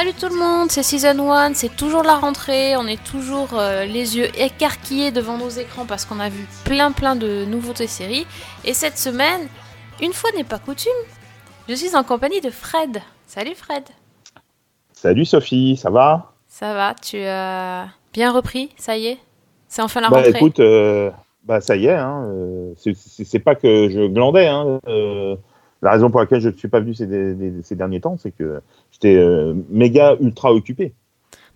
Salut tout le monde, c'est Season 1, c'est toujours la rentrée, on est toujours euh, les yeux écarquillés devant nos écrans parce qu'on a vu plein plein de nouveautés séries. Et cette semaine, une fois n'est pas coutume, je suis en compagnie de Fred. Salut Fred. Salut Sophie, ça va? Ça va, tu as bien repris, ça y est? C'est enfin la Bah rentrée écoute, euh, bah ça y est, hein, euh, c'est- pas que je glandais. Hein, la raison pour laquelle je ne suis pas venu ces, des- ces derniers temps, c'est que j'étais euh, méga ultra occupé.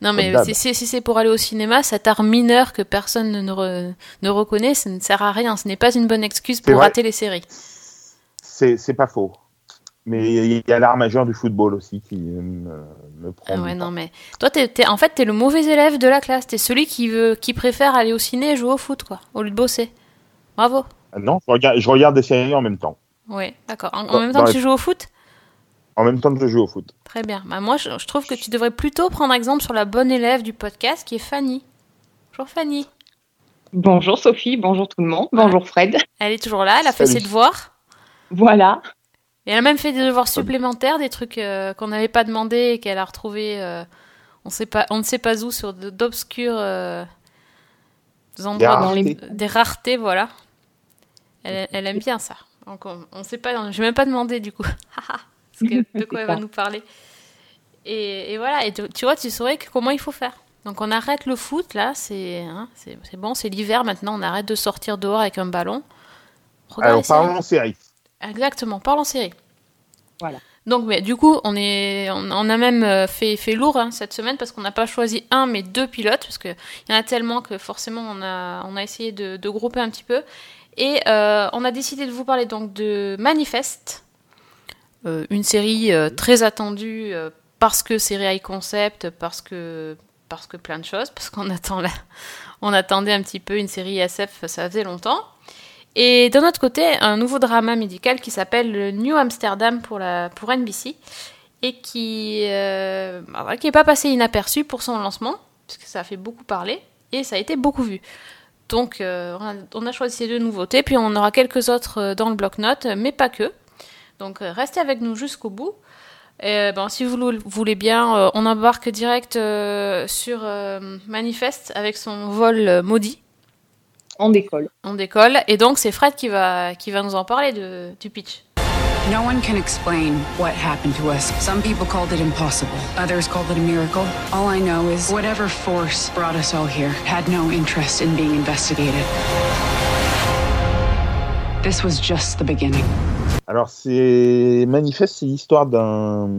Non mais si, si- c'est pour aller au cinéma, cet art mineur que personne ne, re- ne reconnaît, ça ne sert à rien, ce n'est pas une bonne excuse pour rater les séries. C'est pas faux. Mais il y a l'art majeur du football aussi qui me, me prend. Ah ouais, non, mais toi, t'es, t'es- en fait, t'es le mauvais élève de la classe. T'es celui qui veut, qui préfère aller au ciné et jouer au foot, quoi, au lieu de bosser. Bravo. Ah Non, je regarde, je regarde des séries en même temps. Ouais, d'accord. En, en Dans- même temps que les- tu joues au foot? En même temps que je joue au foot. Très bien. Bah, moi, je, je trouve que tu devrais plutôt prendre exemple sur la bonne élève du podcast, qui est Fanny. Bonjour Fanny. Bonjour Sophie, bonjour tout le monde, bonjour Fred. Elle est toujours là, elle a fait Salut. ses devoirs. Voilà. Et elle a même fait des devoirs supplémentaires, des trucs euh, qu'on n'avait pas demandé et qu'elle a retrouvés, euh, on, sait pas, on ne sait pas où, sur d'obscurs euh, endroits, dans les- raretés. des raretés, voilà. Elle, elle aime bien ça. Donc on, sait pas, j'ai même pas demandé du coup. Parce que, de quoi elle va nous parler. Et, et voilà, et tu, tu vois, tu saurais que- comment il faut faire. Donc on arrête le foot là, c'est hein, c'est bon, c'est l'hiver maintenant, on arrête de sortir dehors avec un ballon. Regarde Alors parlons série. Exactement, parle en série. Voilà. Donc, mais du coup, on, est, on, on a même euh, fait, fait lourd hein, cette semaine parce qu'on n'a pas choisi un, mais deux pilotes, parce qu'il y en a tellement que forcément, on a, on a essayé de, de grouper un petit peu. Et euh, on a décidé de vous parler donc de Manifest, euh, une série euh, très attendue parce que série high concept, parce que, parce que plein de choses, parce qu'on attend on attendait un petit peu une série SF, ça faisait longtemps. Et d'un autre côté, un nouveau drama médical qui s'appelle le New Amsterdam pour, la, pour NBC et qui euh, bah n'est pas passé inaperçu pour son lancement, puisque ça a fait beaucoup parler et ça a été beaucoup vu. Donc euh, on, a, choisi ces deux nouveautés, puis on aura quelques autres euh, dans le bloc-notes, mais pas que. Donc euh, restez avec nous jusqu'au bout. Et, ben, si vous le voulez bien, euh, on embarque direct euh, sur euh, Manifest avec son vol euh, maudit. On décolle. On décolle. Et donc, c'est Fred qui va, qui va nous en parler de, du pitch. No one can explain what happened to us. Some people called it impossible, others called it a miracle. All I know is whatever force brought us all here had no interest in being investigated. This was just the beginning. Alors, c'est manifeste, c'est l'histoire d'un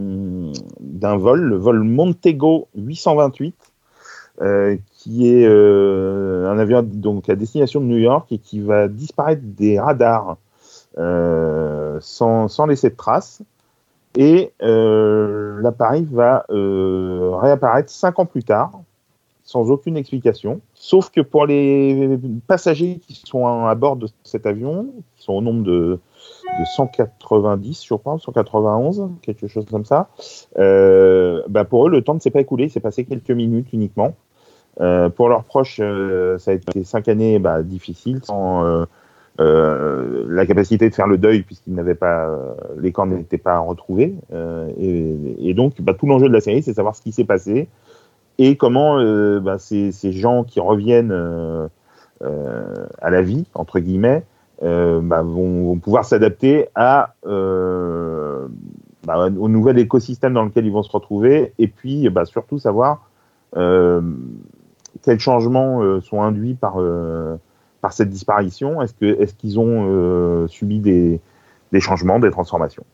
d'un vol, le vol Montego 828, euh, qui est euh, un avion donc à destination de New York et qui va disparaître des radars sans, sans laisser de traces. Et euh, l'appareil va euh, réapparaître cinq ans plus tard, sans aucune explication. Sauf que pour les passagers qui sont à bord de cet avion, qui sont au nombre de, de 190, je crois, 191, quelque chose comme ça. Euh, bah pour eux, le temps ne s'est pas écoulé, il s'est passé quelques minutes uniquement. Euh, pour leurs proches, euh, ça a été cinq années bah, difficiles, sans euh, la capacité de faire le deuil, puisqu'ils n'avaient pas, euh, les corps n'étaient pas retrouvés. Euh, et, et, donc, bah, tout l'enjeu de la série, c'est savoir ce qui s'est passé et comment euh, bah, ces, ces, gens qui reviennent euh, à la vie, entre guillemets, bah, vont, vont, pouvoir s'adapter à bah, au nouvel écosystème dans lequel ils vont se retrouver, et puis bah, surtout savoir quels changements sont induits par par cette disparition. Est-ce que est-ce qu'ils ont euh, subi des, des changements, des transformations?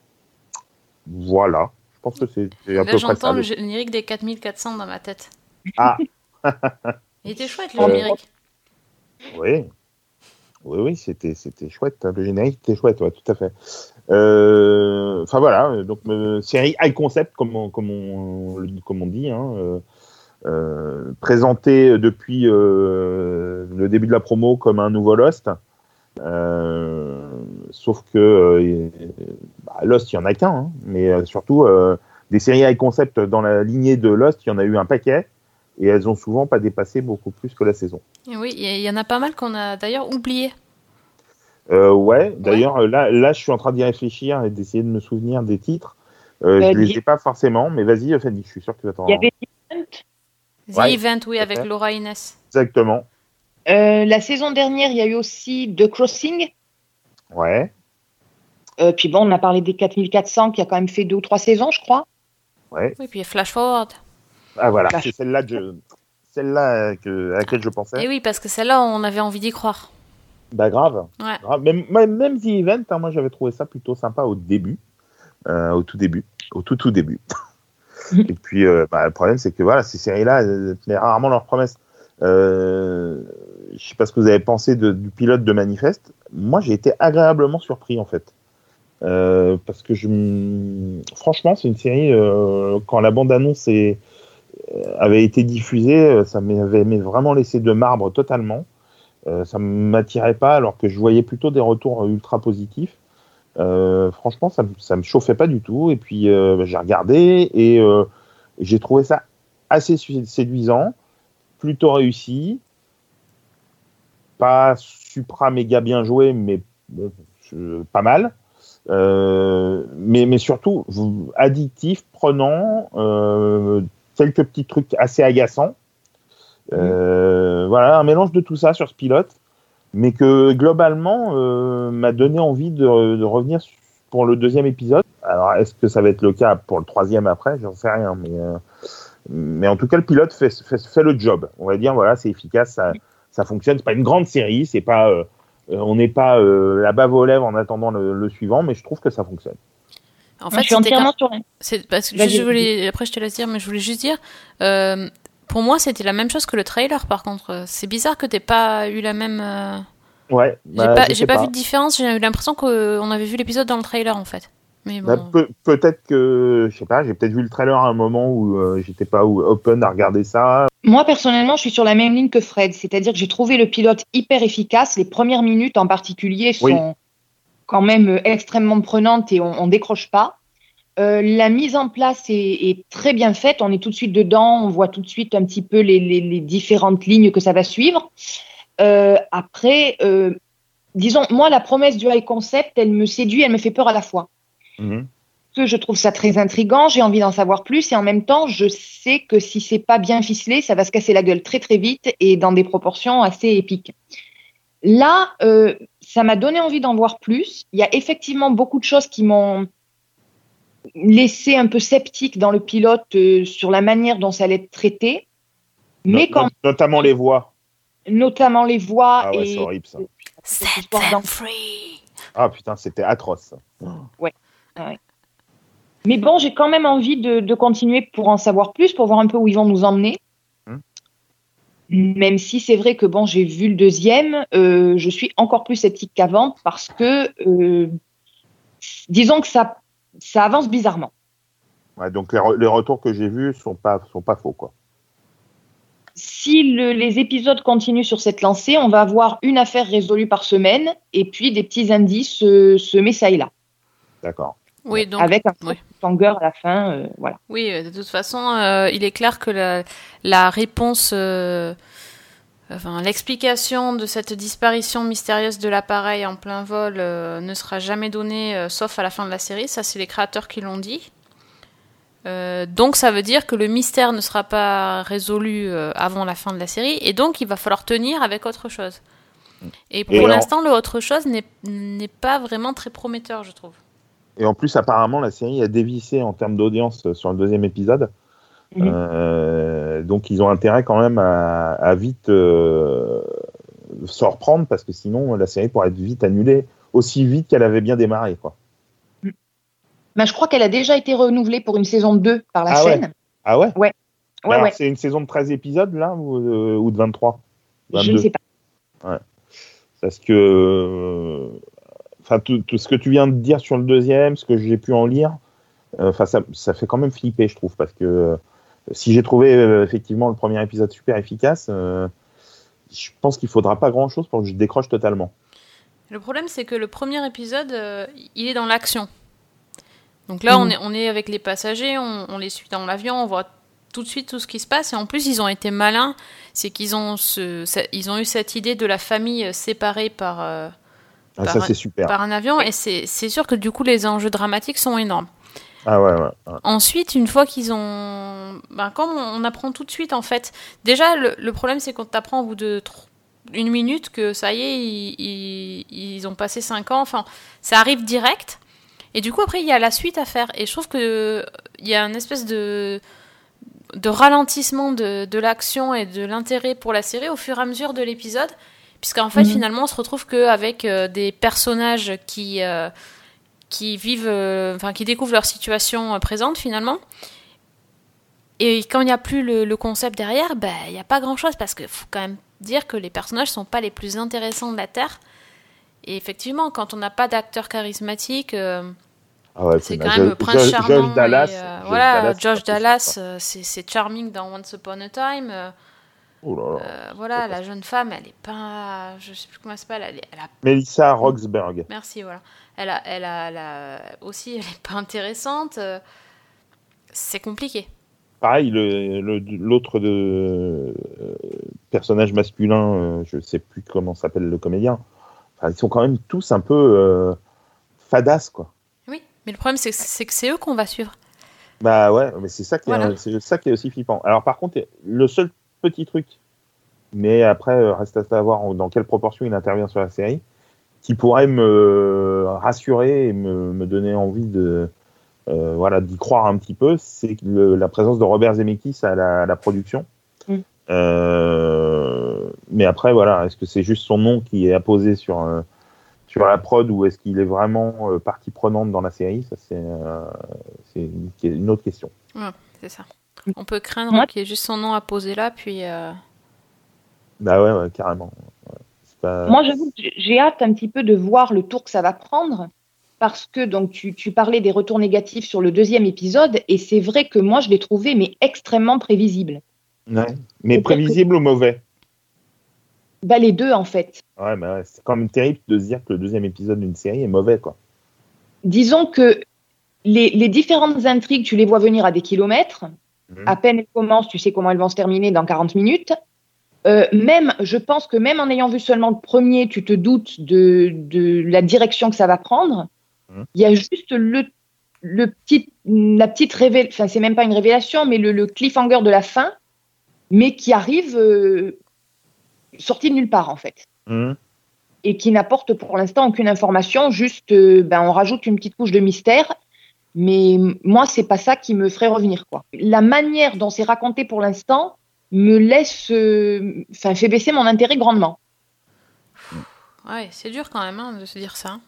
Voilà. Je pense que c'est Là, à peu près ça. j'entends le générique des 4400 dans ma tête. Ah. Il était chouette le générique. Oui. Oui, oui, c'était, c'était chouette. Le générique était chouette, ouais, tout à fait. Euh, Enfin voilà, donc euh, série high concept, comme on, comme on, comme on dit, hein, euh, euh, présenté depuis euh, le début de la promo comme un nouveau Lost. Euh, sauf que euh, bah, Lost, il y en a qu'un, hein, mais surtout des séries high concept dans la lignée de Lost, il y en a eu un paquet. et elles ont souvent pas dépassé beaucoup plus que la saison. Et oui, il y, y en a pas mal qu'on a d'ailleurs oublié. Euh, ouais, d'ailleurs, euh, là, là, je suis en train d'y réfléchir et d'essayer de me souvenir des titres. Euh, Euh, je les dis- ai pas forcément, mais vas-y, Fanny, je suis sûr que tu vas t'en Il y avait. The Ouais, Event, oui, avec. Laura Inès. Exactement. Euh, la saison dernière, il y a eu aussi The Crossing. Ouais, Euh, puis bon, on a parlé des 4400 qui a quand même fait deux ou trois saisons, je crois. ouais. Oui, puis Flash Forward. Ah voilà, Flash. c'est celle-là je- celle-là que, à laquelle je pensais. Et oui, parce que celle-là, on avait envie d'y croire. Bah grave. Ouais. grave. Même, même The Event, hein, moi j'avais trouvé ça plutôt sympa au début, euh, au tout début, au tout tout début. Et puis euh, bah, le problème c'est que voilà, ces séries-là, elles tenaient rarement leurs promesses. Euh, je sais pas ce que vous avez pensé du pilote de Manifeste. Moi j'ai été agréablement surpris en fait. Euh, parce que je, franchement, c'est une série. euh, quand la bande-annonce euh, avait été diffusée, ça m'avait vraiment laissé de marbre totalement. Ça m'attirait pas, alors que je voyais plutôt des retours ultra positifs. Euh, franchement, ça, me- ça me chauffait pas du tout. Et puis euh, bah, j'ai regardé et euh, j'ai trouvé ça assez séduisant, plutôt réussi, pas supra méga bien joué, mais bon, pas mal. Euh, mais, mais surtout addictif, prenant, euh, quelques petits trucs assez agaçants. Euh, Voilà, un mélange de tout ça sur ce pilote, mais que globalement euh, m'a donné envie de, de revenir pour le deuxième épisode. Alors, est-ce que ça va être le cas pour le troisième après? J'en sais rien, mais, euh, mais en tout cas, le pilote fait, fait, fait le job. On va dire, voilà, c'est efficace, ça, ça fonctionne. C'est pas une grande série, c'est pas, euh, euh, on n'est pas euh, la bave aux lèvres en attendant le, le suivant, mais je trouve que ça fonctionne. En fait, je suis entièrement sur c'est parce que je voulais après je te laisse dire mais je voulais juste dire euh, pour moi c'était la même chose que le trailer par contre c'est bizarre que t'aies pas eu la même euh, Ouais, j'ai bah, pas je j'ai sais pas, vu de différence j'ai eu l'impression qu'on avait vu l'épisode dans le trailer en fait mais bon Bah, peut- peut-être que, je sais pas, j'ai peut-être vu le trailer à un moment où euh, j'étais pas ou- open à regarder ça. Moi, personnellement, je suis sur la même ligne que Fred. C'est-à-dire que j'ai trouvé le pilote hyper efficace. Les premières minutes en particulier sont Oui. quand même euh, extrêmement prenantes et on, on décroche pas. Euh, la mise en place est, est très bien faite. On est tout de suite dedans. On voit tout de suite un petit peu les, les- les différentes lignes que ça va suivre. Euh, après, euh, disons, moi, la promesse du high concept, elle me séduit, elle me fait peur à la fois. Mhm. que je trouve ça très intrigant, j'ai envie d'en savoir plus et en même temps, je sais que si c'est pas bien ficelé, ça va se casser la gueule très très vite et dans des proportions assez épiques. Là, ça m'a donné envie d'en voir plus. Il y a effectivement beaucoup de choses qui m'ont laissé un peu sceptique dans le pilote euh, sur la manière dont ça allait être traité, mais No- quand no- notamment les voix. notamment les voix Ah ouais, et c'est horrible ça. set histoire them d'en- free Ah putain, c'était atroce. Mais bon, j'ai quand même envie de, de continuer pour en savoir plus, pour voir un peu où ils vont nous emmener. Hmm. Même si c'est vrai que bon, j'ai vu le deuxième, euh, je suis encore plus sceptique qu'avant parce que, euh, disons que ça, ça avance bizarrement. Ouais, donc les, re- les retours que j'ai vus sont pas sont pas faux quoi. Si le- les épisodes continuent sur cette lancée, on va avoir une affaire résolue par semaine et puis des petits indices euh, semés ça et là, D'accord. oui donc avec un oui. tanger à la fin. euh, voilà. Oui, euh, de toute façon, euh, il est clair que la, la réponse, euh, enfin l'explication de cette disparition mystérieuse de l'appareil en plein vol euh, ne sera jamais donnée, euh, sauf à la fin de la série. Ça, c'est les créateurs qui l'ont dit. Euh, donc ça veut dire que le mystère ne sera pas résolu avant la fin de la série, et donc il va falloir tenir avec autre chose. Et pour l'instant, le autre chose n'est pas vraiment très prometteur, je trouve. Et en plus, apparemment, la série a dévissé en termes d'audience sur le deuxième épisode. Mhm. Euh, donc, ils ont intérêt quand même à, à vite euh, s'en reprendre parce que sinon, la série pourrait être vite annulée aussi vite qu'elle avait bien démarré. Quoi. Ben, je crois qu'elle a déjà été renouvelée pour une saison 2 par la Ah ouais. chaîne. Ah ouais? Ouais, ouais. C'est une saison de 13 épisodes là ou, euh, ou de 23 Je ne 22? sais pas. Parce que, euh, enfin, tout, tout ce que tu viens de dire sur le deuxième, ce que j'ai pu en lire, enfin, ça, ça fait quand même flipper, je trouve, parce que si j'ai trouvé euh, effectivement le premier épisode super efficace, euh, je pense qu'il faudra pas grand chose pour que je décroche totalement. Le problème, c'est que le premier épisode, euh, il est dans l'action. Donc là, on, est, on est avec les passagers, on, on les suit dans l'avion, on voit tout de suite tout ce qui se passe. Et en plus, ils ont été malins. C'est qu'ils ont, ce, ça- ils ont eu cette idée de la famille séparée par, euh, Ah, Par ça, un- c'est super. par un avion. Et c'est sûr que du coup, les enjeux dramatiques sont énormes. Ah ouais, ouais. ouais. Ensuite, une fois qu'ils ont. Ben, comme on, apprend tout de suite, en fait. Déjà, le, le problème, c'est qu'on t'apprend au bout de tro- une minute que ça y est, ils, ils- ils ont passé 5 ans. Enfin, ça arrive direct. Et du coup, après, il y a la suite à faire. Et je trouve que il y a une espèce de de ralentissement de, de l'action et de l'intérêt pour la série au fur et à mesure de l'épisode. Puisqu'en fait, Mhm. finalement, on se retrouve qu'avec euh, des personnages qui, euh, qui vivent, euh, enfin, qui découvrent leur situation euh, présente, finalement. Et quand il n'y a plus le, le concept derrière, ben, il n'y a pas grand-chose. Parce qu'il faut quand même dire que les personnages ne sont pas les plus intéressants de la Terre. Et effectivement, quand on n'a pas d'acteur charismatique, euh, Ah ouais, c'est bah, quand même Jo- le prince Jo- charmant. Josh Dallas. et, euh, Josh voilà, Dallas, Josh c'est Dallas, euh, charming dans Once Upon a Time. Oh là là. voilà, la jeune femme, elle est pas, je sais plus comment elle s'appelle, elle, est- elle a, Melissa Roxburgh. merci, voilà, elle a, elle a, elle a- aussi, elle est pas intéressante. euh, c'est compliqué. Pareil, le- le- l'autre euh, personnage masculin, euh, je sais plus comment s'appelle le comédien. Enfin, ils sont quand même tous un peu euh, fadas, quoi. Oui, mais le problème c'est que c'est eux qu'on va suivre. Bah ouais, mais c'est ça qui Voilà. est, c'est ça qui est aussi flippant. Alors par contre, le seul petit truc, mais après reste à savoir dans quelle proportion il intervient sur la série, qui pourrait me rassurer et me, me donner envie de euh, voilà d'y croire un petit peu, c'est la présence de Robert Zemeckis à la, à la production. Mm. Euh, mais après voilà, est-ce que c'est juste son nom qui est apposé sur euh, sur la prod ou est-ce qu'il est vraiment euh, partie prenante dans la série? Ça c'est euh, c'est une, une autre question. C'est ça. On peut craindre qu'il y ait juste son nom à poser là, puis. euh, Bah ouais, ouais carrément. Moi, j'avoue que j'ai hâte un petit peu de voir le tour que ça va prendre. Parce que donc tu, tu parlais des retours négatifs sur le deuxième épisode, et c'est vrai que moi je l'ai trouvé mais extrêmement prévisible. Ouais. Mais prévisible ou mauvais? Bah, les deux en fait. Ouais, bah ouais, c'est quand même terrible de se dire que le deuxième épisode d'une série est mauvais, quoi. Disons que les, les différentes intrigues, tu les vois venir à des kilomètres. Mhm. À peine elles commencent, tu sais comment elles vont se terminer dans 40 minutes. Euh, même, je pense que même en ayant vu seulement le premier, tu te doutes de, de la direction que ça va prendre. Mhm. Il y a juste le, le petit, la petite révélation, enfin c'est même pas une révélation, mais le, le cliffhanger de la fin, mais qui arrive euh, sorti de nulle part en fait Mhm. et qui n'apporte pour l'instant aucune information, juste euh, ben, on rajoute une petite couche de mystère. Mais moi, c'est pas ça qui me ferait revenir. Quoi. La manière dont c'est raconté pour l'instant me laisse, euh, enfin, fait baisser mon intérêt grandement. Ouais, c'est dur quand même hein, de se dire ça.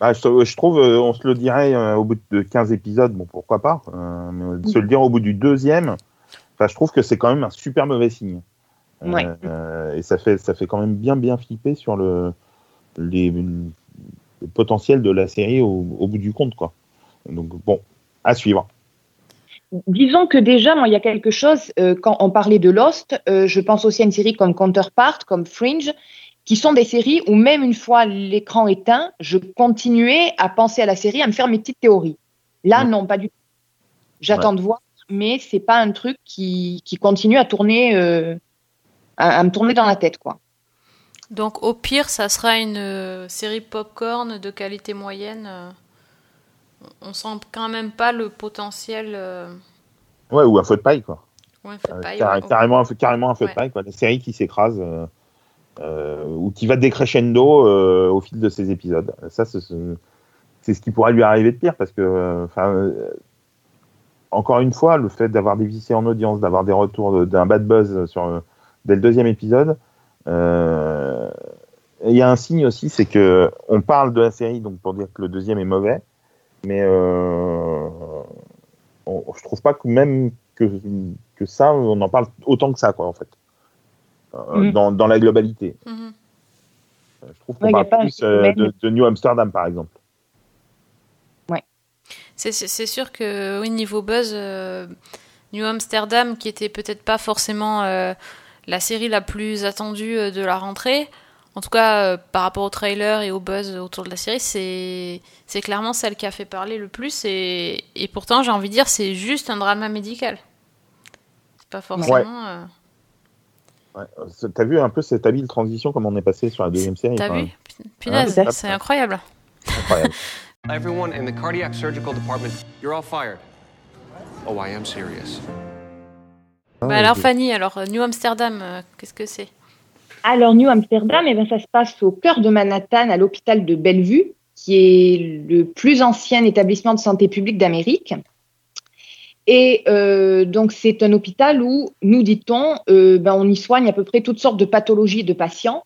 Bah, je, je trouve, euh, on se le dirait euh, au bout de 15 épisodes, bon, pourquoi pas, euh, mais de se le dire au bout du deuxième, enfin, je trouve que c'est quand même un super mauvais signe. Euh, Ouais. euh, et ça fait, ça fait quand même bien, bien flipper sur le, les, le potentiel de la série au, au bout du compte, quoi. Donc, bon, à suivre. Disons que déjà, moi, il y a quelque chose, euh, quand on parlait de Lost, euh, je pense aussi à une série comme Counterpart, comme Fringe, qui sont des séries où même une fois l'écran éteint, je continuais à penser à la série, à me faire mes petites théories. Là, non, pas du tout. J'attends de voir, mais c'est pas un truc qui, qui continue à tourner, euh, à, à me tourner dans la tête, quoi. Donc au pire, ça sera une euh, série popcorn de qualité moyenne. On sent quand même pas le potentiel. euh, Ouais, ou un feu de paille, quoi. Euh, paille, carré- ouais. carrément, un feu, carrément un feu Ouais. de paille, quoi. Des séries qui s'écrasent euh, ou qui va décrescendo euh, au fil de ces épisodes. Ça, c'est ce, qui pourrait lui arriver de pire parce que, enfin, encore une fois, le fait d'avoir dévissé en audience, d'avoir des retours de- d'un bad buzz sur dès le deuxième épisode, il y a un signe aussi, c'est que on parle de la série donc pour dire que le deuxième est mauvais, mais euh, on- je trouve pas que même que, que ça, on en parle autant que ça, quoi, en fait, Euh, Mhm. dans, dans la globalité. Mhm. Je trouve qu'on Ouais, parle plus euh, de, de New Amsterdam, par exemple. C'est- C'est c'est sûr que oui, niveau buzz, euh, New Amsterdam, qui était peut-être pas forcément euh, la série la plus attendue euh, de la rentrée, en tout cas euh, par rapport au trailer et au buzz autour de la série, c'est c'est clairement celle qui a fait parler le plus. Et, et pourtant, j'ai envie de dire, c'est juste un drama médical. pas forcément. euh, Ouais. Euh, T'as vu un peu cette habile transition comme on est passé sur la deuxième série T'as vu. Punaise, Ouais. c'est incroyable. Incroyable. Everyone in the cardiac surgical department, you're all fired. Oh, I am serious. Ah, Bah alors je- Fanny, alors New Amsterdam, euh, qu'est-ce que c'est? Alors, New Amsterdam, eh ben, ça se passe au cœur de Manhattan, à l'hôpital de Bellevue, qui est le plus ancien établissement de santé publique d'Amérique. Et euh, donc, c'est un hôpital où, nous dit-on, euh, ben, on y soigne à peu près toutes sortes de pathologies de patients.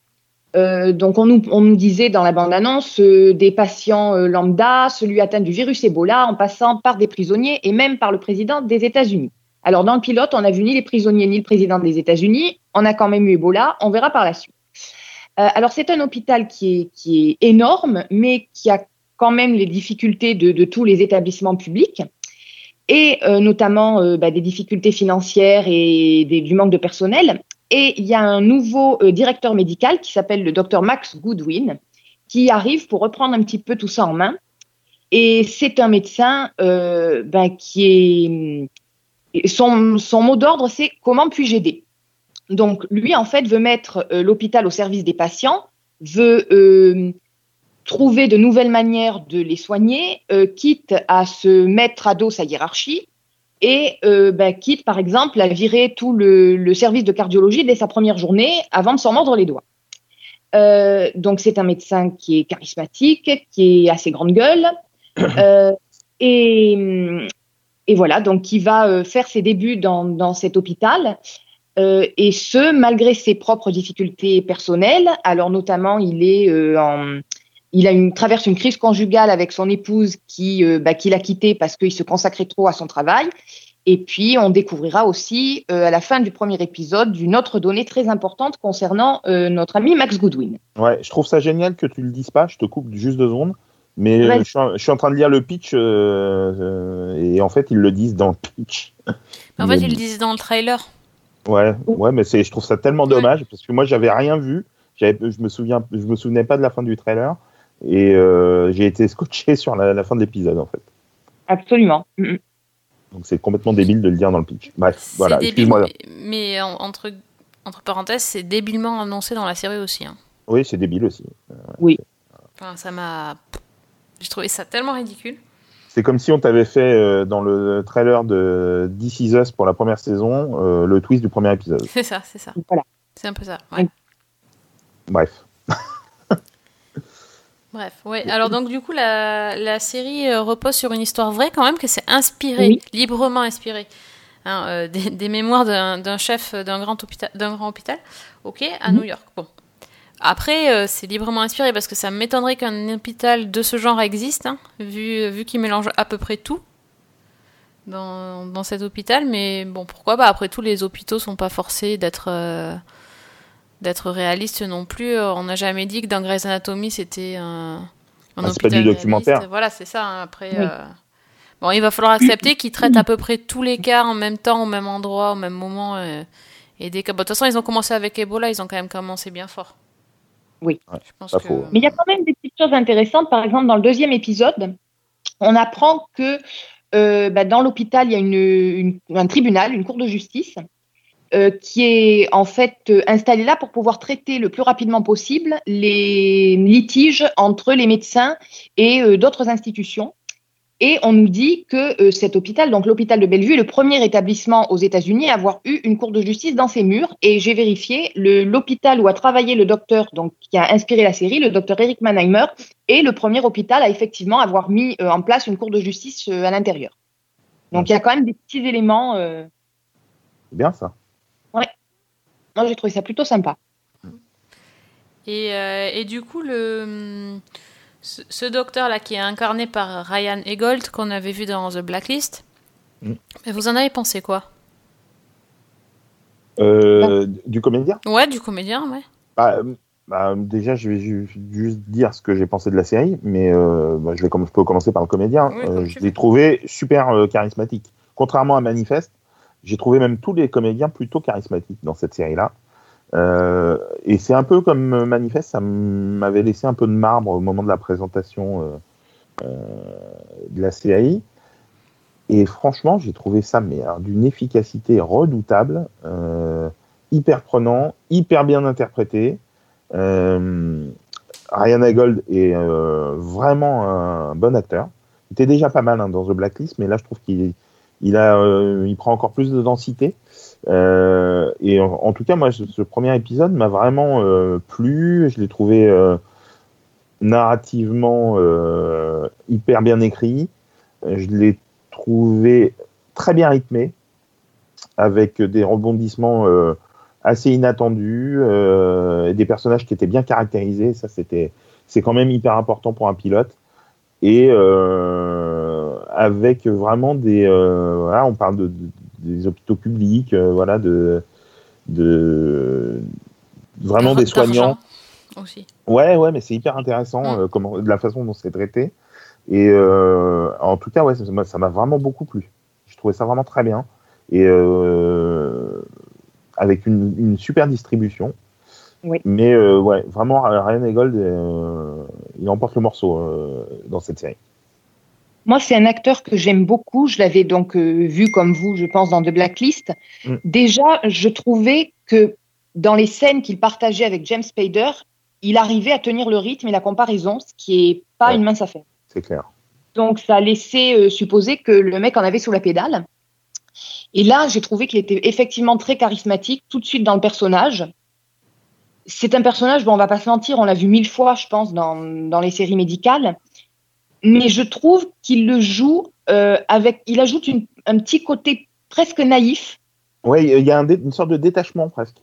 Euh, donc, on nous, on nous disait dans la bande-annonce des patients lambda, celui atteint du virus Ebola, en passant par des prisonniers et même par le président des États-Unis. Alors, dans le pilote, on n'a vu ni les prisonniers ni le président des États-Unis. On a quand même eu Ebola. On verra par la suite. Euh, alors, c'est un hôpital qui est, énorme, mais qui a quand même les difficultés de, tous les établissements publics et euh, notamment euh, bah, des difficultés financières et du manque de personnel. Et il y a un nouveau directeur médical qui s'appelle le docteur Max Goodwin qui arrive pour reprendre un petit peu tout ça en main. Et c'est un médecin ben, qui est son, son mot d'ordre, c'est comment puis-je aider? Donc lui, en fait, veut mettre euh, l'hôpital au service des patients, veut euh, trouver de nouvelles manières de les soigner, euh, quitte à se mettre à dos sa hiérarchie et euh, ben, quitte, par exemple, à virer tout le, le service de cardiologie dès sa première journée avant de s'en mordre les doigts. Euh, donc c'est un médecin qui est charismatique, qui est assez grande gueule, euh, et, et voilà, donc qui va euh, faire ses débuts dans, dans cet hôpital. Euh, et ce, malgré ses propres difficultés personnelles. Alors notamment, il est euh, il a une traverse une crise conjugale avec son épouse qui euh, bah, l'a quitté parce qu'il se consacrait trop à son travail. Et puis, on découvrira aussi à la fin du premier épisode une autre donnée très importante concernant notre ami Max Goodwin. Ouais, je trouve ça génial que tu le dises pas. Je te coupe juste deux secondes. Mais euh, Ouais. je, suis en, je suis en train de lire le pitch euh, euh, et en fait ils le disent dans le pitch. En fait, ils le disent dans le trailer. Ouais, ouais, mais c'est, je trouve ça tellement Ouais. dommage parce que moi j'avais rien vu. J'avais, je me souviens, je me souvenais pas de la fin du trailer et euh, j'ai été scotché sur la, la fin de l'épisode en fait. Absolument. Mm, mm. Donc c'est complètement débile de le dire dans le pitch. Bref, C'est voilà. débile, mais, mais en- entre, entre parenthèses, c'est débilement annoncé dans la série aussi. hein. Oui, c'est débile aussi. Enfin, ça m'a. J'ai trouvé ça tellement ridicule. C'est comme si on t'avait fait euh, dans le trailer de This Is Us pour la première saison euh, le twist du premier épisode. C'est ça, c'est ça. Voilà. C'est un peu ça. ouais. Bref. Bref, ouais. Alors donc du coup, la, la série euh, repose sur une histoire vraie quand même, que c'est inspiré, Oui. librement inspiré, hein, euh, des, des mémoires d'un chef d'un grand hôpital, d'un grand hôpital, ok, à Mhm. New York. Bon. Après, euh, c'est librement inspiré parce que ça m'étonnerait qu'un hôpital de ce genre existe, hein, vu, vu qu'il mélange à peu près tout dans, dans cet hôpital. Mais bon, pourquoi pas? Après tout, les hôpitaux sont pas forcés d'être euh, d'être réalistes non plus. On n'a jamais dit que dans Grey's Anatomy, c'était un, un Ah, c'est pas du hôpital documentaire. réaliste. Voilà, c'est ça. hein. Après, Oui. euh, bon, il va falloir accepter qu'ils traitent à peu près tous les cas en même temps, au même endroit, au même moment. euh, et des cas. Bon, de toute façon, ils ont commencé avec Ebola, ils ont quand même commencé bien fort. Oui. Ouais, Je pense pas que... faux. Mais il y a quand même des petites choses intéressantes. Par exemple, dans le deuxième épisode, on apprend que euh, bah, dans l'hôpital, il y a une, une- un tribunal, une cour de justice, euh, qui est en fait euh, installée là pour pouvoir traiter le plus rapidement possible les litiges entre les médecins et euh, d'autres institutions. Et on nous dit que euh, cet hôpital, donc l'hôpital de Bellevue, est le premier établissement aux États-Unis à avoir eu une cour de justice dans ses murs. Et j'ai vérifié, l'hôpital où a travaillé le docteur, donc qui a inspiré la série, le docteur Eric Mannheimer, est le premier hôpital à effectivement avoir mis euh, en place une cour de justice euh, à l'intérieur. Donc il y a quand même des petits éléments. euh, C'est bien ça. moi j'ai trouvé ça plutôt sympa. Et, euh, et du coup, le, ce, ce docteur-là qui est incarné par Ryan Egold, qu'on avait vu dans The Blacklist, Mm. mais vous en avez pensé quoi? Euh, du comédien? Ouais, du comédien, ouais. Bah, euh, bah, déjà, je vais ju- juste dire ce que j'ai pensé de la série, mais euh, bah, je, vais comme, je peux commencer par le comédien. Oui, Euh, je l'ai trouvé super euh, charismatique. Contrairement à Manifeste, j'ai trouvé même tous les comédiens plutôt charismatiques dans cette série-là. Euh, et c'est un peu comme Manifeste, ça m'avait laissé un peu de marbre au moment de la présentation euh, euh, de la série. Et franchement, j'ai trouvé ça alors, d'une efficacité redoutable, hyper prenant, hyper bien interprété. Ryan Gold est vraiment un bon acteur. Il était déjà pas mal hein, dans The Blacklist, mais là, je trouve qu'il prend encore plus de densité. Euh, et en, tout cas, moi, ce, premier épisode m'a vraiment euh, plu. Je l'ai trouvé euh, narrativement hyper bien écrit. Je l'ai trouvé très bien rythmé, avec des rebondissements assez inattendus, et des personnages qui étaient bien caractérisés. Ça, c'était, c'est quand même hyper important pour un pilote. Et avec vraiment des, voilà, on parle de- des hôpitaux publics, euh, voilà, de, de vraiment des soignants. Aussi. Ouais, ouais, mais c'est hyper intéressant Mm. euh, comment, de la façon dont c'est traité. Et euh, en tout cas, ouais, ça m'a- vraiment beaucoup plu. Je trouvais ça vraiment très bien. Et euh, avec une, une super distribution. Oui. Mais euh, ouais, vraiment, Ryan Egold, euh, il emporte le morceau euh, dans cette série. Moi, c'est un acteur que j'aime beaucoup. Je l'avais donc euh, vu comme vous, je pense, dans The Blacklist. Mm. Déjà, je trouvais que dans les scènes qu'il partageait avec James Spader, il arrivait à tenir le rythme et la comparaison, ce qui est pas Ouais. une mince affaire. C'est clair. Donc, ça laissait euh, supposer que le mec en avait sous la pédale. Et là, j'ai trouvé qu'il était effectivement très charismatique, tout de suite dans le personnage. C'est un personnage, bon, on va pas se mentir, on l'a vu mille fois, je pense, dans, dans les séries médicales. Mais je trouve qu'il le joue euh, avec. Il ajoute une- un petit côté presque naïf, Ouais, il y a un une sorte de détachement presque.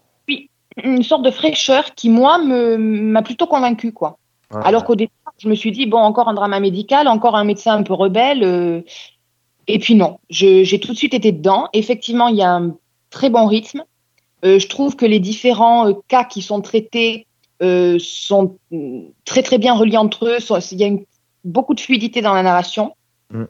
une sorte de fraîcheur qui, moi, m'a plutôt convaincu, quoi. Ouais, Alors qu'au départ, je me suis dit, bon, encore un drama médical, encore un médecin un peu rebelle. euh, et puis non, j'ai tout de suite été dedans. Effectivement, il y a un très bon rythme. Euh, je trouve que les différents cas qui sont traités euh, sont mm, très très bien reliés entre eux. Il y a une- beaucoup de fluidité dans la narration. Mm.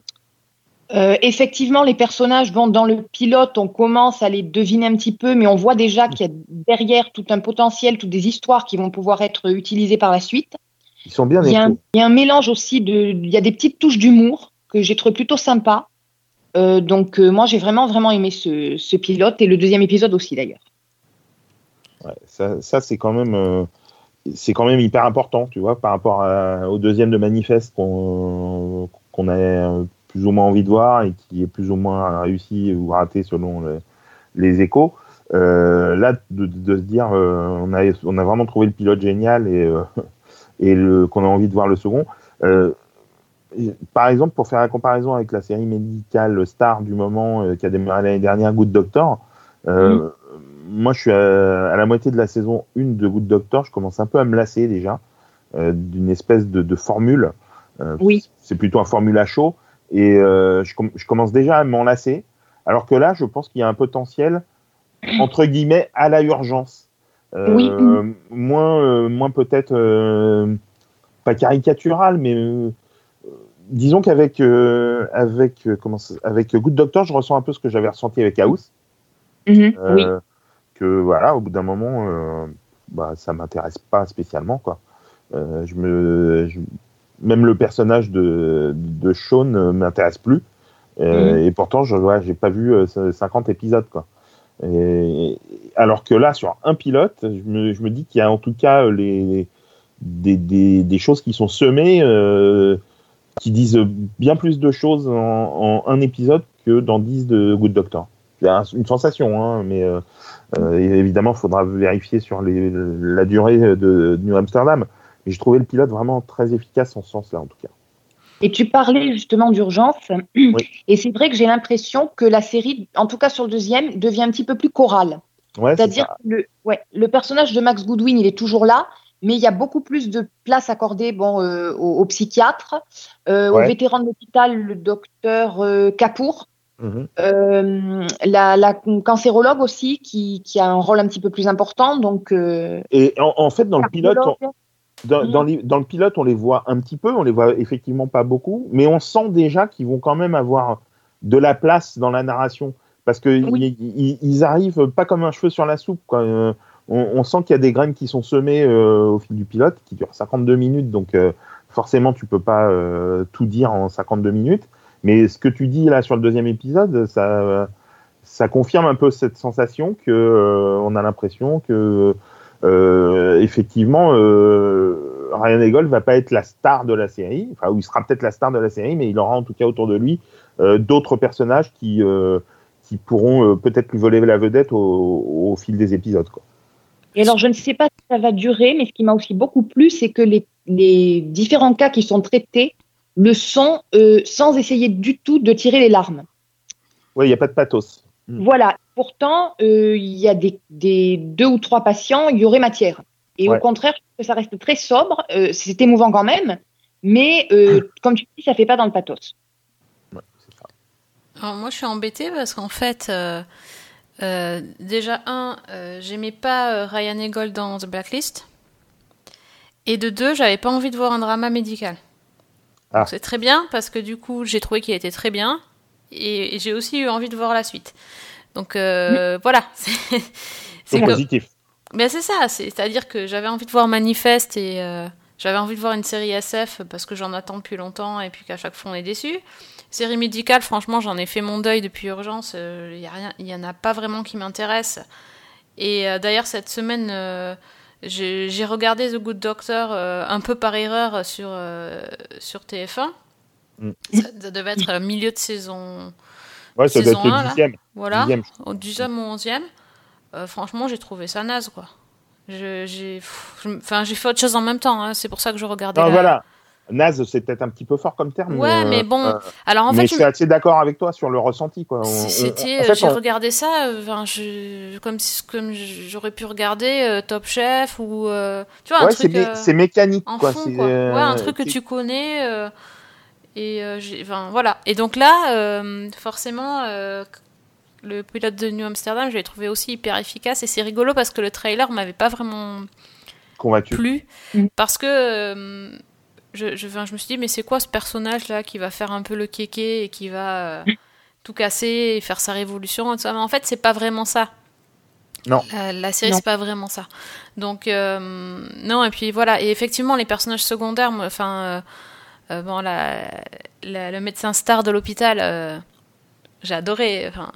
Euh, effectivement, les personnages, bon, dans le pilote, on commence à les deviner un petit peu, mais on voit déjà qu'il y a derrière tout un potentiel, toutes des histoires qui vont pouvoir être utilisées par la suite. Ils sont bien Il y, a un, il y a un mélange aussi de. Il y a des petites touches d'humour que j'ai trouvé plutôt sympa. Euh, donc, euh, moi, j'ai vraiment, vraiment aimé ce, ce pilote et le deuxième épisode aussi, d'ailleurs. Ouais, ça, ça c'est quand même c'est quand même hyper important, tu vois, par rapport au deuxième de Manifeste qu'on qu'on a plus ou moins envie de voir et qui est plus ou moins réussi ou raté selon le- les échos. Euh, là, de, se dire, euh, on, a, on a vraiment trouvé le pilote génial et, euh, et qu'on a envie de voir le second. Par exemple, pour faire la comparaison avec la série médicale star du moment qui a démarré l'année dernière, Good Doctor, euh, moi je suis à, à la moitié de la saison 1 de Good Doctor, je commence un peu à me lasser déjà euh, d'une espèce de, de formule. Euh, Oui. C'est plutôt un formule à chaud et euh, je, com- je commence déjà à m'en lasser. Alors que là, je pense qu'il y a un potentiel entre guillemets à la urgence. Oui. Moins, moins peut-être pas caricatural, mais disons qu'avec avec avec Good Doctor, je ressens un peu ce que j'avais ressenti avec House. Mhm, Euh, Oui. Que voilà, au bout d'un moment, euh, bah, ça m'intéresse pas spécialement quoi. Euh, je me, je- même le personnage de, de Sean ne m'intéresse plus. Mhm. Et pourtant, je ouais, j'ai pas vu euh, 50 épisodes quoi. Et, alors que là, sur un pilote, je me, je me dis qu'il y a en tout cas les, des, des, des choses qui sont semées, euh, qui disent bien plus de choses en, en un épisode que dans 10 de Good Doctor. C'est une sensation, hein, mais euh, euh, évidemment, il faudra vérifier sur les, la durée de New Amsterdam. Mais j'ai trouvé le pilote vraiment très efficace en ce sens-là, en tout cas. Et tu parlais justement d'urgence. Et c'est vrai que j'ai l'impression que la série, en tout cas sur le deuxième, devient un petit peu plus chorale. Ouais, C'est-à-dire que le, ouais, le personnage de Max Goodwin, il est toujours là, mais il y a beaucoup plus de place accordée bon, euh, aux, aux psychiatres, euh, aux Ouais. vétérans de l'hôpital, le docteur euh, Kapoor, Mhm. euh, la, la cancérologue aussi, qui, qui a un rôle un petit peu plus important. Donc, euh, Et en, en fait, dans le pilote, on- cardiologue. Dans, Mhm. dans les- dans le pilote, on les voit un petit peu, on les voit effectivement pas beaucoup, mais on sent déjà qu'ils vont quand même avoir de la place dans la narration parce que Oui. ils, ils- ils arrivent pas comme un cheveu sur la soupe. Quoi. Euh, on, on sent qu'il y a des graines qui sont semées au fil du pilote, qui dure 52 minutes, donc forcément tu peux pas tout dire en 52 minutes. Mais ce que tu dis là sur le deuxième épisode, ça, confirme un peu cette sensation que euh, on a l'impression que euh, effectivement euh, Ryan Eggold va pas être la star de la série, enfin il sera peut-être la star de la série, mais il aura en tout cas autour de lui euh, d'autres personnages qui euh, pourront peut-être lui voler la vedette au, fil des épisodes. Et alors, je ne sais pas si ça va durer, mais ce qui m'a aussi beaucoup plu, c'est que les différents cas qui sont traités le sont euh, sans essayer du tout de tirer les larmes. Ouais, il y a pas de pathos. Mm. Voilà. Pourtant, euh, il y a des, des deux ou trois patients, il y aurait matière. Et Ouais. au contraire, je trouve que ça reste très sobre. Euh, c'est émouvant quand même, mais euh, comme tu dis, ça fait pas dans le pathos. Ouais, c'est ça. Alors moi, je suis embêtée parce qu'en fait, euh, euh, déjà, un, euh, j'aimais pas euh, Ryan Eggold dans The Blacklist. Et de deux, j'avais pas envie de voir un drama médical. Ah. C'est très bien parce que du coup, j'ai trouvé qu'il était très bien. Et, et j'ai aussi eu envie de voir la suite. Donc euh, voilà. C'est c'est comme- positif. ben c'est ça, c'est- c'est-à-dire que j'avais envie de voir Manifeste et euh, j'avais envie de voir une série SF parce que j'en attends depuis longtemps et puis qu'à chaque fois on est déçu. Série médicale, franchement, j'en ai fait mon deuil depuis urgence. Il y a rien, il y en a pas vraiment qui m'intéresse. Et euh, d'ailleurs cette semaine, euh, j'ai regardé The Good Doctor euh, un peu par erreur sur euh, sur TF1. Mm. Ça, ça devait être euh, milieu de saison, Ouais, ça doit saison être le un, là. dixième. voilà dixième. au 10e ou 11e, euh, franchement, j'ai trouvé ça naze, quoi. J'ai enfin, j'ai fait autre chose en même temps, hein, c'est pour ça que je regardais. Non, la- voilà. Naze, c'est peut-être un petit peu fort comme terme. Ouais, mais bon, euh, Alors en mais fait, je je- suis assez d'accord avec toi sur le ressenti. quoi. C'était, en fait, j'ai on- regardé ça, euh, enfin, je, comme, si- comme j'aurais pu regarder euh, Top Chef ou, euh, tu vois, un ouais, truc mé- euh, c'est mécanique. en quoi. fond, c'est, quoi. euh, Ouais, un truc que tu connais. euh, et euh, enfin, voilà. Et donc là, euh, forcément, euh, le pilote de New Amsterdam, je l'ai trouvé aussi hyper efficace. Et c'est rigolo parce que le trailer m'avait pas vraiment convaincu. plu. Mm. Parce que euh, je, je, enfin, je me suis dit, mais c'est quoi ce personnage-là qui va faire un peu le kéké et qui va euh, tout casser et faire sa révolution et tout ça? Mais en fait, c'est pas vraiment ça. Non. La, la série, c'est pas vraiment ça. Donc, euh, non, et puis voilà. Et effectivement, les personnages secondaires, enfin, euh, euh, bon, la, la- le médecin star de l'hôpital, euh, j'ai adoré. Enfin,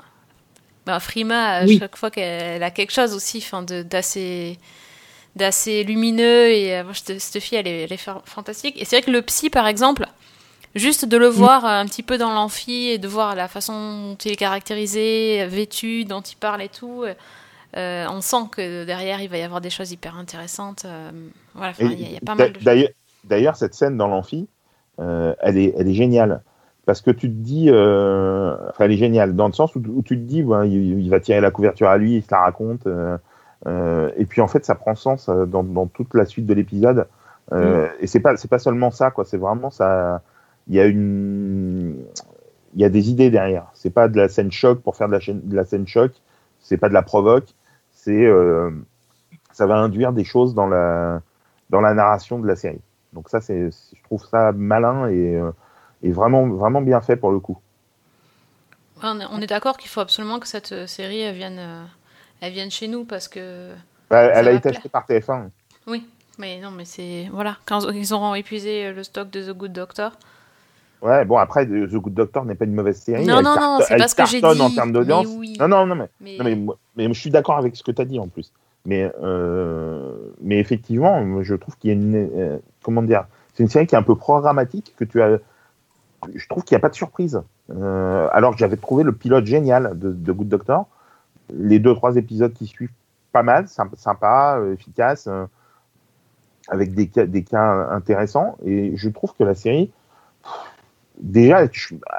bah, Frima, à Oui. chaque fois qu'elle a quelque chose aussi, enfin, de- d'assez lumineux et euh, cette, fille elle est, elle est fa- fantastique et c'est vrai que le psy par exemple juste de le voir euh, un petit peu dans l'amphi et de voir la façon dont il est caractérisé vêtu dont il parle et tout euh, on sent que derrière il va y avoir des choses hyper intéressantes euh, voilà il y, a- il y a pas mal de. D'ailleurs, cette scène dans l'amphi, euh, elle, est, elle est géniale. Parce que tu te dis, enfin, elle est géniale dans le sens où, où tu te dis, ouais, il, il va tirer la couverture à lui, il se la raconte. Euh, et puis en fait, ça prend sens euh, dans, dans toute la suite de l'épisode. Euh, Et c'est pas, c'est pas seulement ça, quoi. C'est vraiment ça. Il y a une, il y a des idées derrière. C'est pas de la scène choc pour faire de la, chaîne, de la scène choc. C'est pas de la provoque. C'est, euh, ça va induire des choses dans la, dans la narration de la série. Donc ça, c'est, je trouve ça malin et, euh, et vraiment, vraiment bien fait pour le coup. On est, d'accord qu'il faut absolument que cette série vienne euh, elle vienne chez nous parce que Bah, elle a été achetée par TF1. oui mais non mais c'est voilà quand ils auront épuisé le stock de The Good Doctor Ouais, bon après, The Good Doctor n'est pas une mauvaise série. Non, Elle non, non, c'est pas ce que j'ai cartonne en dit, termes d'audience. oui. Non, non, non, mais, mais, non, mais, moi- mais je suis d'accord avec ce que tu as dit en plus. Mais, euh, mais effectivement, je trouve qu'il y a une. euh, comment dire C'est une série qui est un peu programmatique, que tu as. Je trouve qu'il n'y a pas de surprise. Euh, alors que j'avais trouvé le pilote génial de, de Good Doctor. Les deux, trois épisodes qui suivent, pas mal, sympa, euh, efficace, euh, avec des cas, des cas intéressants. Et je trouve que la série, pff, déjà,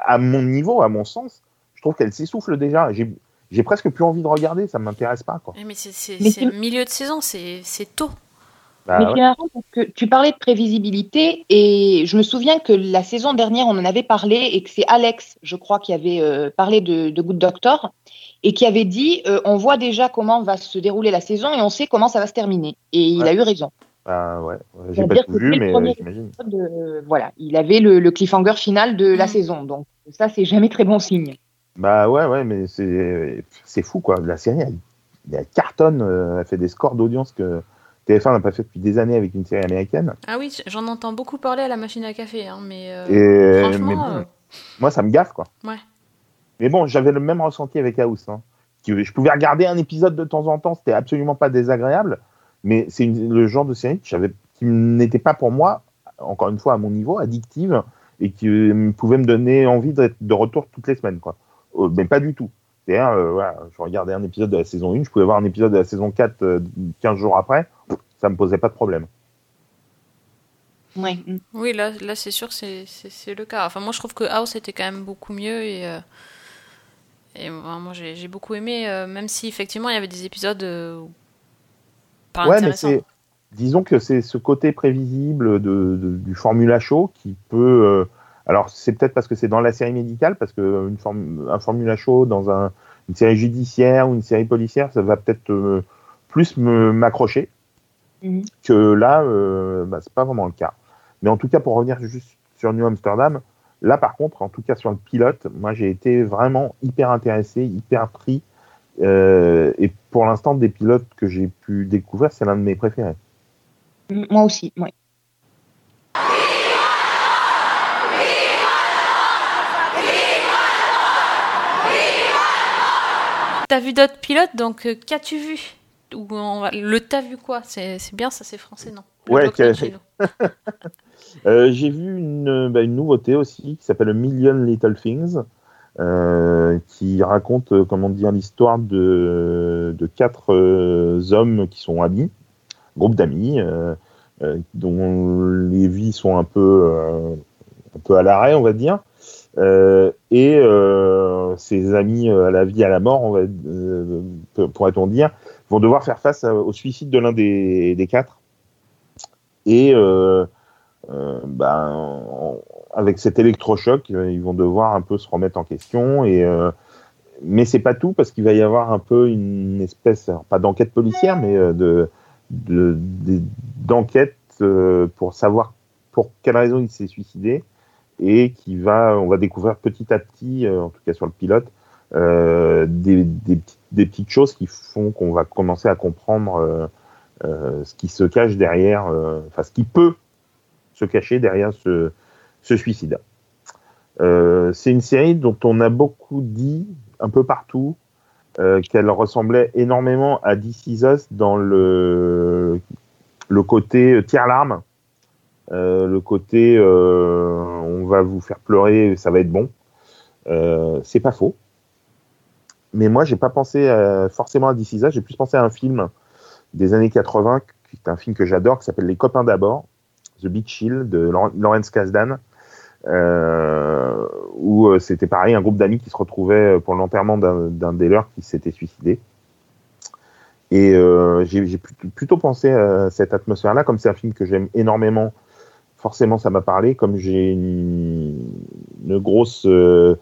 à mon niveau, à mon sens, je trouve qu'elle s'essouffle déjà. J'ai presque plus envie de regarder, ça m'intéresse pas. Quoi. Mais c'est milieu de saison c'est c'est tôt Bah, Mais ouais. parce que tu parlais de prévisibilité et je me souviens que la saison dernière, on en avait parlé et que c'est Alex, je crois, qui avait euh, parlé de, de Good Doctor et qui avait dit euh, on voit déjà comment va se dérouler la saison et on sait comment ça va se terminer. Et il Ouais. a eu raison. Bah, ouais. J'ai pas tout vu, mais euh, j'imagine. Euh, voilà, il avait le, le cliffhanger final de la Mm. saison. Donc ça, c'est jamais très bon signe. Bah ouais, ouais, mais c'est c'est fou quoi. La série, elle, elle cartonne, elle fait des scores d'audience que TF1 n'a pas fait depuis des années avec une série américaine. ah oui j'en entends beaucoup parler à la machine à café hein, mais euh, Et, franchement mais bon, euh, Moi, ça me gaffe, quoi. Ouais. Mais bon, j'avais le même ressenti avec House. Hein. Je pouvais regarder un épisode de temps en temps, c'était absolument pas désagréable, mais c'est le genre de série que qui n'était pas pour moi, encore une fois à mon niveau, addictive et qui euh, pouvait me donner envie d'être de retour toutes les semaines, quoi. Mais pas du tout. C'est-à-dire, euh, voilà, je regardais un épisode de la saison 1, je pouvais voir un épisode de la saison 4 euh, 15 jours après, ça me posait pas de problème. Ouais. Oui, là, là c'est sûr que c'est- le cas. Enfin, moi, je trouve que House était quand même beaucoup mieux et, euh, et moi, moi, j'ai j'ai beaucoup aimé, euh, même si effectivement il y avait des épisodes euh, pas Ouais, mais intéressants. c'est. Disons que c'est ce côté prévisible de, de- du formula show qui peut. Alors, c'est peut-être parce que c'est dans la série médicale, parce que une forme, un formula show dans un, une série judiciaire ou une série policière, ça va peut-être euh, plus m'accrocher Mhm. que là, euh, bah, c'est pas vraiment le cas. Mais en tout cas, pour revenir juste sur New Amsterdam, là, par contre, en tout cas sur le pilote, moi, j'ai été vraiment hyper intéressé, hyper pris. Euh, et pour l'instant, des pilotes que j'ai pu découvrir, c'est l'un de mes préférés. Moi aussi, ouais. T'as vu d'autres pilotes, donc euh, qu'as-tu vu? Ou on va- Le t'as vu quoi? C'est bien, ça c'est français, non? Le Ouais. Euh, j'ai vu une, bah, une nouveauté aussi qui s'appelle Million Little Things, euh, qui raconte, euh, comment dire, l'histoire de, de quatre hommes qui sont amis, groupe d'amis, dont les vies sont un peu, un peu à l'arrêt, on va dire. Euh, et euh, ces amis euh, à la vie, à la mort, on va, pourrait-on dire, vont devoir faire face au suicide de l'un des, des quatre. Et ben, en- avec cet électrochoc, ils vont devoir un peu se remettre en question. Et, mais c'est pas tout parce qu'il va y avoir un peu une espèce, pas d'enquête policière, mais de de- de- d'enquête pour savoir pour quelle raison il s'est suicidé et qui va, on va découvrir petit à petit, euh, en tout cas sur le pilote, euh, des, petites- choses qui font qu'on va commencer à comprendre euh, ce qui se cache derrière, enfin ce qui peut se cacher derrière ce, suicide. C'est une série dont on a beaucoup dit un peu partout qu'elle ressemblait énormément à This dans le, côté tiers-larme, euh, le côté euh, on va vous faire pleurer, ça va être bon. Euh, c'est pas faux. Mais moi, j'ai pas pensé forcément à This Is j'ai plus pensé à un film des années 80, qui est un film que j'adore, qui s'appelle Les copains d'abord, The Beach Hill de Lawrence Kasdan, euh, où euh, c'était pareil, un groupe d'amis qui se retrouvait pour l'enterrement d'un des leurs qui s'était suicidé. Et euh, j'ai plutôt pensé à cette atmosphère-là, comme c'est un film que j'aime énormément, forcément ça m'a parlé, comme j'ai une, grosse euh,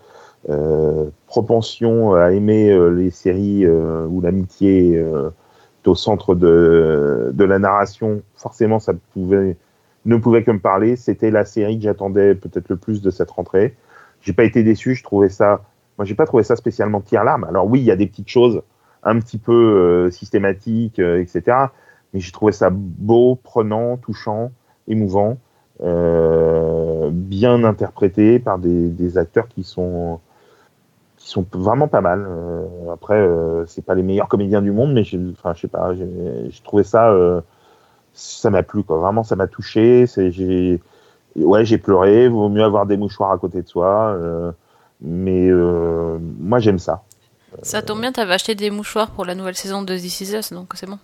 euh, propension à aimer euh, les séries où l'amitié est au centre de, la narration, forcément ça ne pouvait que me parler. C'était la série que j'attendais peut-être le plus de cette rentrée. J'ai pas été déçu, je trouvais ça, moi j'ai pas trouvé ça spécialement tire larme. Alors oui, il y a des petites choses un petit peu systématiques, etc. Mais j'ai trouvé ça beau, prenant, touchant, émouvant, bien interprété par des, des acteurs qui sont qui sont vraiment pas mal. Euh, après, euh, c'est pas les meilleurs comédiens du monde, mais enfin, je sais pas, j'ai trouvé ça, euh, ça m'a plu, quoi. Vraiment, ça m'a touché. J'ai, ouais, j'ai pleuré. Vaut mieux avoir des mouchoirs à côté de soi, euh, mais euh, moi, j'aime ça. Ça tombe bien, t'avais acheté des mouchoirs pour la nouvelle saison de This Is Us, donc c'est bon.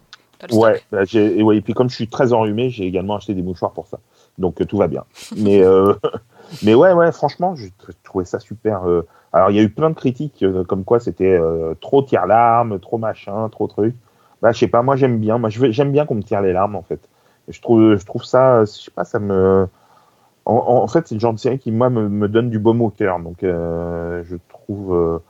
Ouais, bah, ouais, et puis comme je suis très enrhumé, j'ai également acheté des mouchoirs pour ça. Donc euh, tout va bien. Mais, euh, mais ouais, ouais, franchement, j'ai tr- trouvé ça super. euh. Alors il y a eu plein de critiques comme quoi c'était euh, trop tire larmes, trop machin, trop truc. Bah je sais pas, moi j'aime bien. Moi j'aime bien qu'on me tire les larmes en fait. Je trouve, je trouve ça, je sais pas, ça me. En, fait, c'est le genre de série qui moi me, me donne du baume au cœur. Donc euh, je trouve.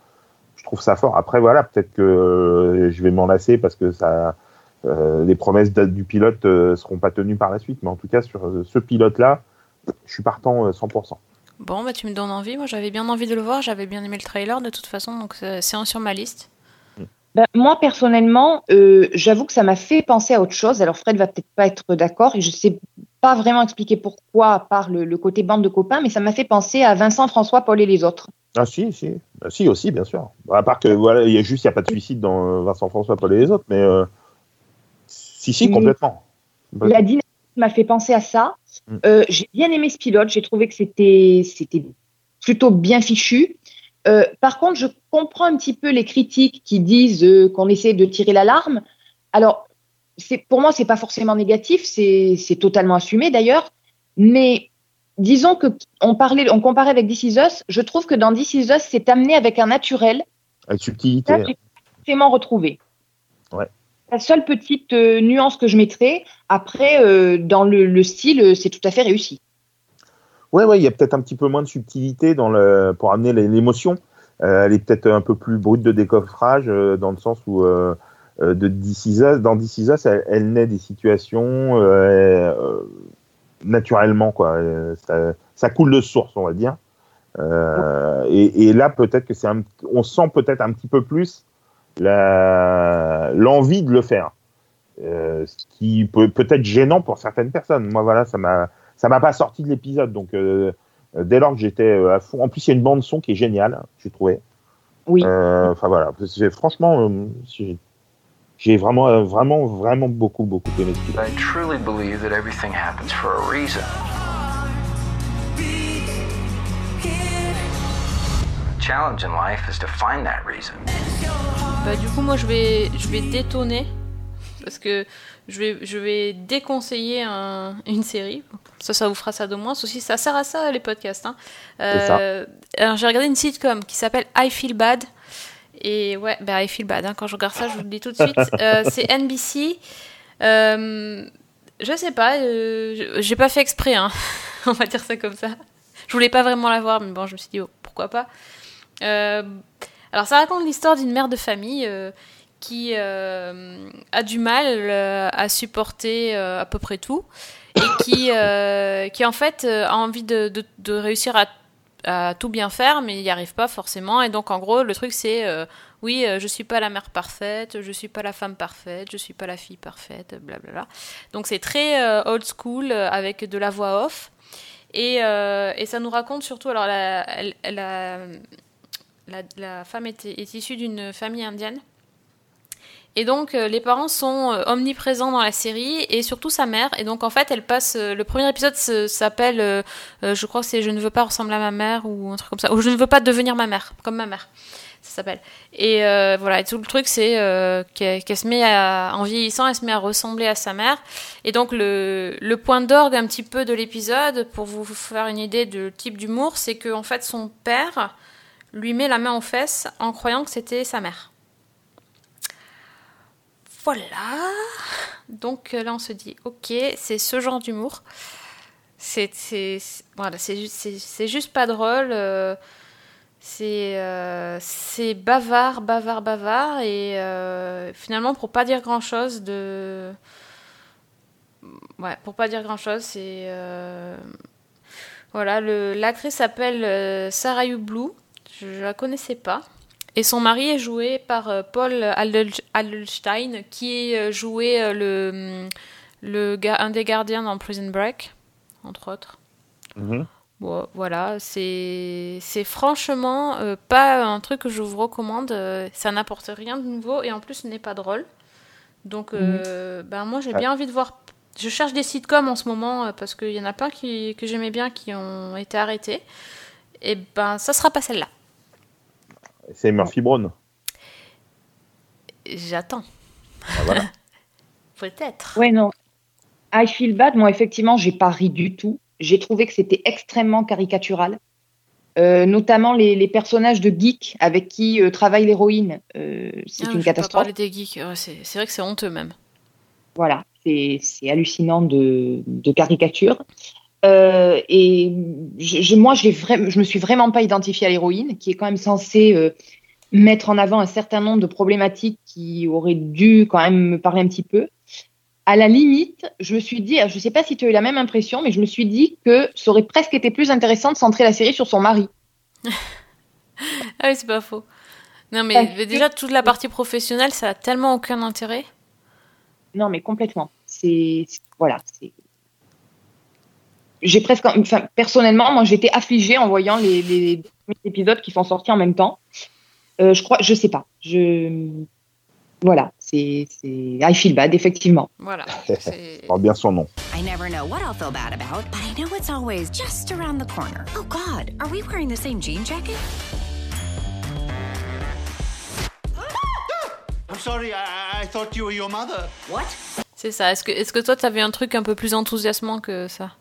je trouve ça fort. Après, voilà, peut-être que je vais m'en lasser parce que ça, euh, les promesses du pilote euh, seront pas tenues par la suite. Mais en tout cas, sur euh, ce pilote-là, je suis partant euh, 100%. Bon, bah tu me donnes envie. Moi, j'avais bien envie de le voir. J'avais bien aimé le trailer de toute façon, donc c'est un sur ma liste. Ben, moi, personnellement, euh, j'avoue que ça m'a fait penser à autre chose. Alors, Fred va peut-être pas être d'accord et je sais pas vraiment expliquer pourquoi, à part le, le côté bande de copains, mais ça m'a fait penser à Vincent, François, Paul et les autres. Ah si, si, Ah, si aussi, bien sûr. À part que voilà, il y a juste, il y a pas de suicide dans euh, Vincent François, Paul et les autres, mais euh, si, si, complètement. La dynamique m'a fait penser à ça. Mm. Euh, j'ai bien aimé ce pilote. J'ai trouvé que c'était plutôt bien fichu. Euh, par contre, je comprends un petit peu les critiques qui disent euh, qu'on essaie de tirer l'alarme. Alors, pour moi, c'est pas forcément négatif. C'est totalement assumé d'ailleurs. Mais disons que on parlait, on comparait avec This Is Us. Je trouve que dans This Is Us, c'est amené avec un naturel Avec subtilité. ça, j'ai vraiment retrouvé. Ouais. La seule petite euh, nuance que je mettrais, après, euh, dans le, le style, euh, c'est tout à fait réussi. Ouais, ouais, il y a peut-être un petit peu moins de subtilité pour amener l'émotion. Elle est peut-être un peu plus brute de décoffrage, dans le sens où de dans This elle, naît des situations naturellement, quoi. Ça, coule de source, on va dire. Et, et là, peut-être que c'est on sent peut-être un petit peu plus l'envie de le faire. Euh, ce qui peut peut-être gênant pour certaines personnes. Moi, voilà, ça m'a ça m'a pas sorti de l'épisode. Donc, euh, dès lors que j'étais euh, à fond, en plus, il y a une bande son qui est géniale, j'ai trouvé. Oui. Euh, Enfin voilà, franchement, euh, j'ai- vraiment, vraiment, vraiment beaucoup, beaucoup aimé. I truly believe that everything happens for a reason. Challenge in life is to find that reason. Bah, du coup, moi, je vais, je vais détonner parce que je vais, je vais déconseiller un- une série. Ça, ça vous fera ça de moins. Aussi, ça sert à ça, les podcasts. hein. Euh, alors, j'ai regardé une sitcom qui s'appelle I Feel Bad. Et ouais, bah, I Feel Bad. hein. Quand je regarde ça, je vous le dis tout de suite. Euh, c'est NBC. Euh, je sais pas. euh, j'ai pas fait exprès. hein. On va dire ça comme ça. Je voulais pas vraiment la voir, mais bon, je me suis dit, oh, pourquoi pas. Euh, alors, ça raconte l'histoire d'une mère de famille euh, qui euh, a du mal à supporter à peu près tout et qui, qui en fait a envie de, réussir à, tout bien faire, mais il n'y arrive pas forcément. Et donc, en gros, le truc, c'est oui, je suis pas la mère parfaite, je suis pas la femme parfaite, je suis pas la fille parfaite, blablabla. Donc, c'est très old school avec de la voix off. Et, ça nous raconte surtout, alors la, la, femme est, issue d'une famille indienne. Et donc euh, les parents sont euh, omniprésents dans la série et surtout sa mère. Et donc en fait elle passe, euh, le premier épisode s'appelle, je crois que c'est Je ne veux pas ressembler à ma mère ou un truc comme ça, ou Je ne veux pas devenir ma mère, comme ma mère. Ça s'appelle. Et voilà, et tout le truc, c'est qu'elle se met à, en vieillissant, elle se met à ressembler à sa mère. Et donc, le, le point d'orgue un petit peu de l'épisode, pour vous faire une idée du type d'humour, c'est que en fait, son père lui met la main aux fesses en croyant que c'était sa mère. Voilà. Donc euh, là, on se dit, ok, c'est ce genre d'humour. C'est, voilà, c'est, ju- c'est, c'est juste pas drôle. euh, c'est, euh, c'est bavard, bavard, bavard. Et finalement, pour pas dire grand chose de. Ouais, pour pas dire grand chose, c'est. Voilà, l'actrice s'appelle Sarah Blue. Je, je la connaissais pas. Et son mari est joué par euh, Paul Adel- Adelstein, qui euh, jouait euh, le, le, un des gardiens dans Prison Break, entre autres. Mhm. Bon, voilà, c'est franchement euh, pas un truc que je vous recommande. euh, ça n'apporte rien de nouveau et en plus ce n'est pas drôle. Donc, euh, ben moi j'ai Ouais. bien envie de voir. Je cherche des sitcoms en ce moment parce qu'il y en a plein qui, que j'aimais bien qui ont été arrêtés. Et ben ça sera pas celle-là. C'est Murphy Brown. J'attends. Ah, voilà. Peut-être. Ouais, non. I Feel Bad, moi, effectivement, j'ai pas ri du tout. J'ai trouvé que c'était extrêmement caricatural. Euh, notamment les, les personnages de geeks avec qui euh, travaille l'héroïne. Euh, c'est Ah, une je vais pas catastrophe. parler des geeks. Ouais, c'est c'est vrai que c'est honteux même. Voilà, c'est c'est hallucinant de, de caricature. Euh, et je, je- moi, je me suis vraiment pas identifiée à l'héroïne, qui est quand même censée euh, mettre en avant un certain nombre de problématiques qui auraient dû quand même me parler un petit peu. À la limite, je me suis dit, je sais pas si tu as eu la même impression, mais je me suis dit que ça aurait presque été plus intéressant de centrer la série sur son mari. Ah oui, c'est pas faux. Non, mais déjà, toute la partie professionnelle, ça a tellement aucun intérêt. Non, mais complètement. C'est- voilà, c'est j'ai presque, enfin, personnellement, moi, j'étais affligée en voyant les, les épisodes qui sont sortis en même temps. Euh, je crois, je sais pas. Je, voilà, c'est, I feel bad, effectivement. Voilà. Porte bien son nom. I never know what I'll feel bad about, but I know it's always just around the corner. Oh God, are we wearing the same jean jacket? I'm sorry, I, I thought you were your mother. What? C'est ça. Est-ce que, est-ce que toi, t'avais un truc un peu plus enthousiasmant que ça?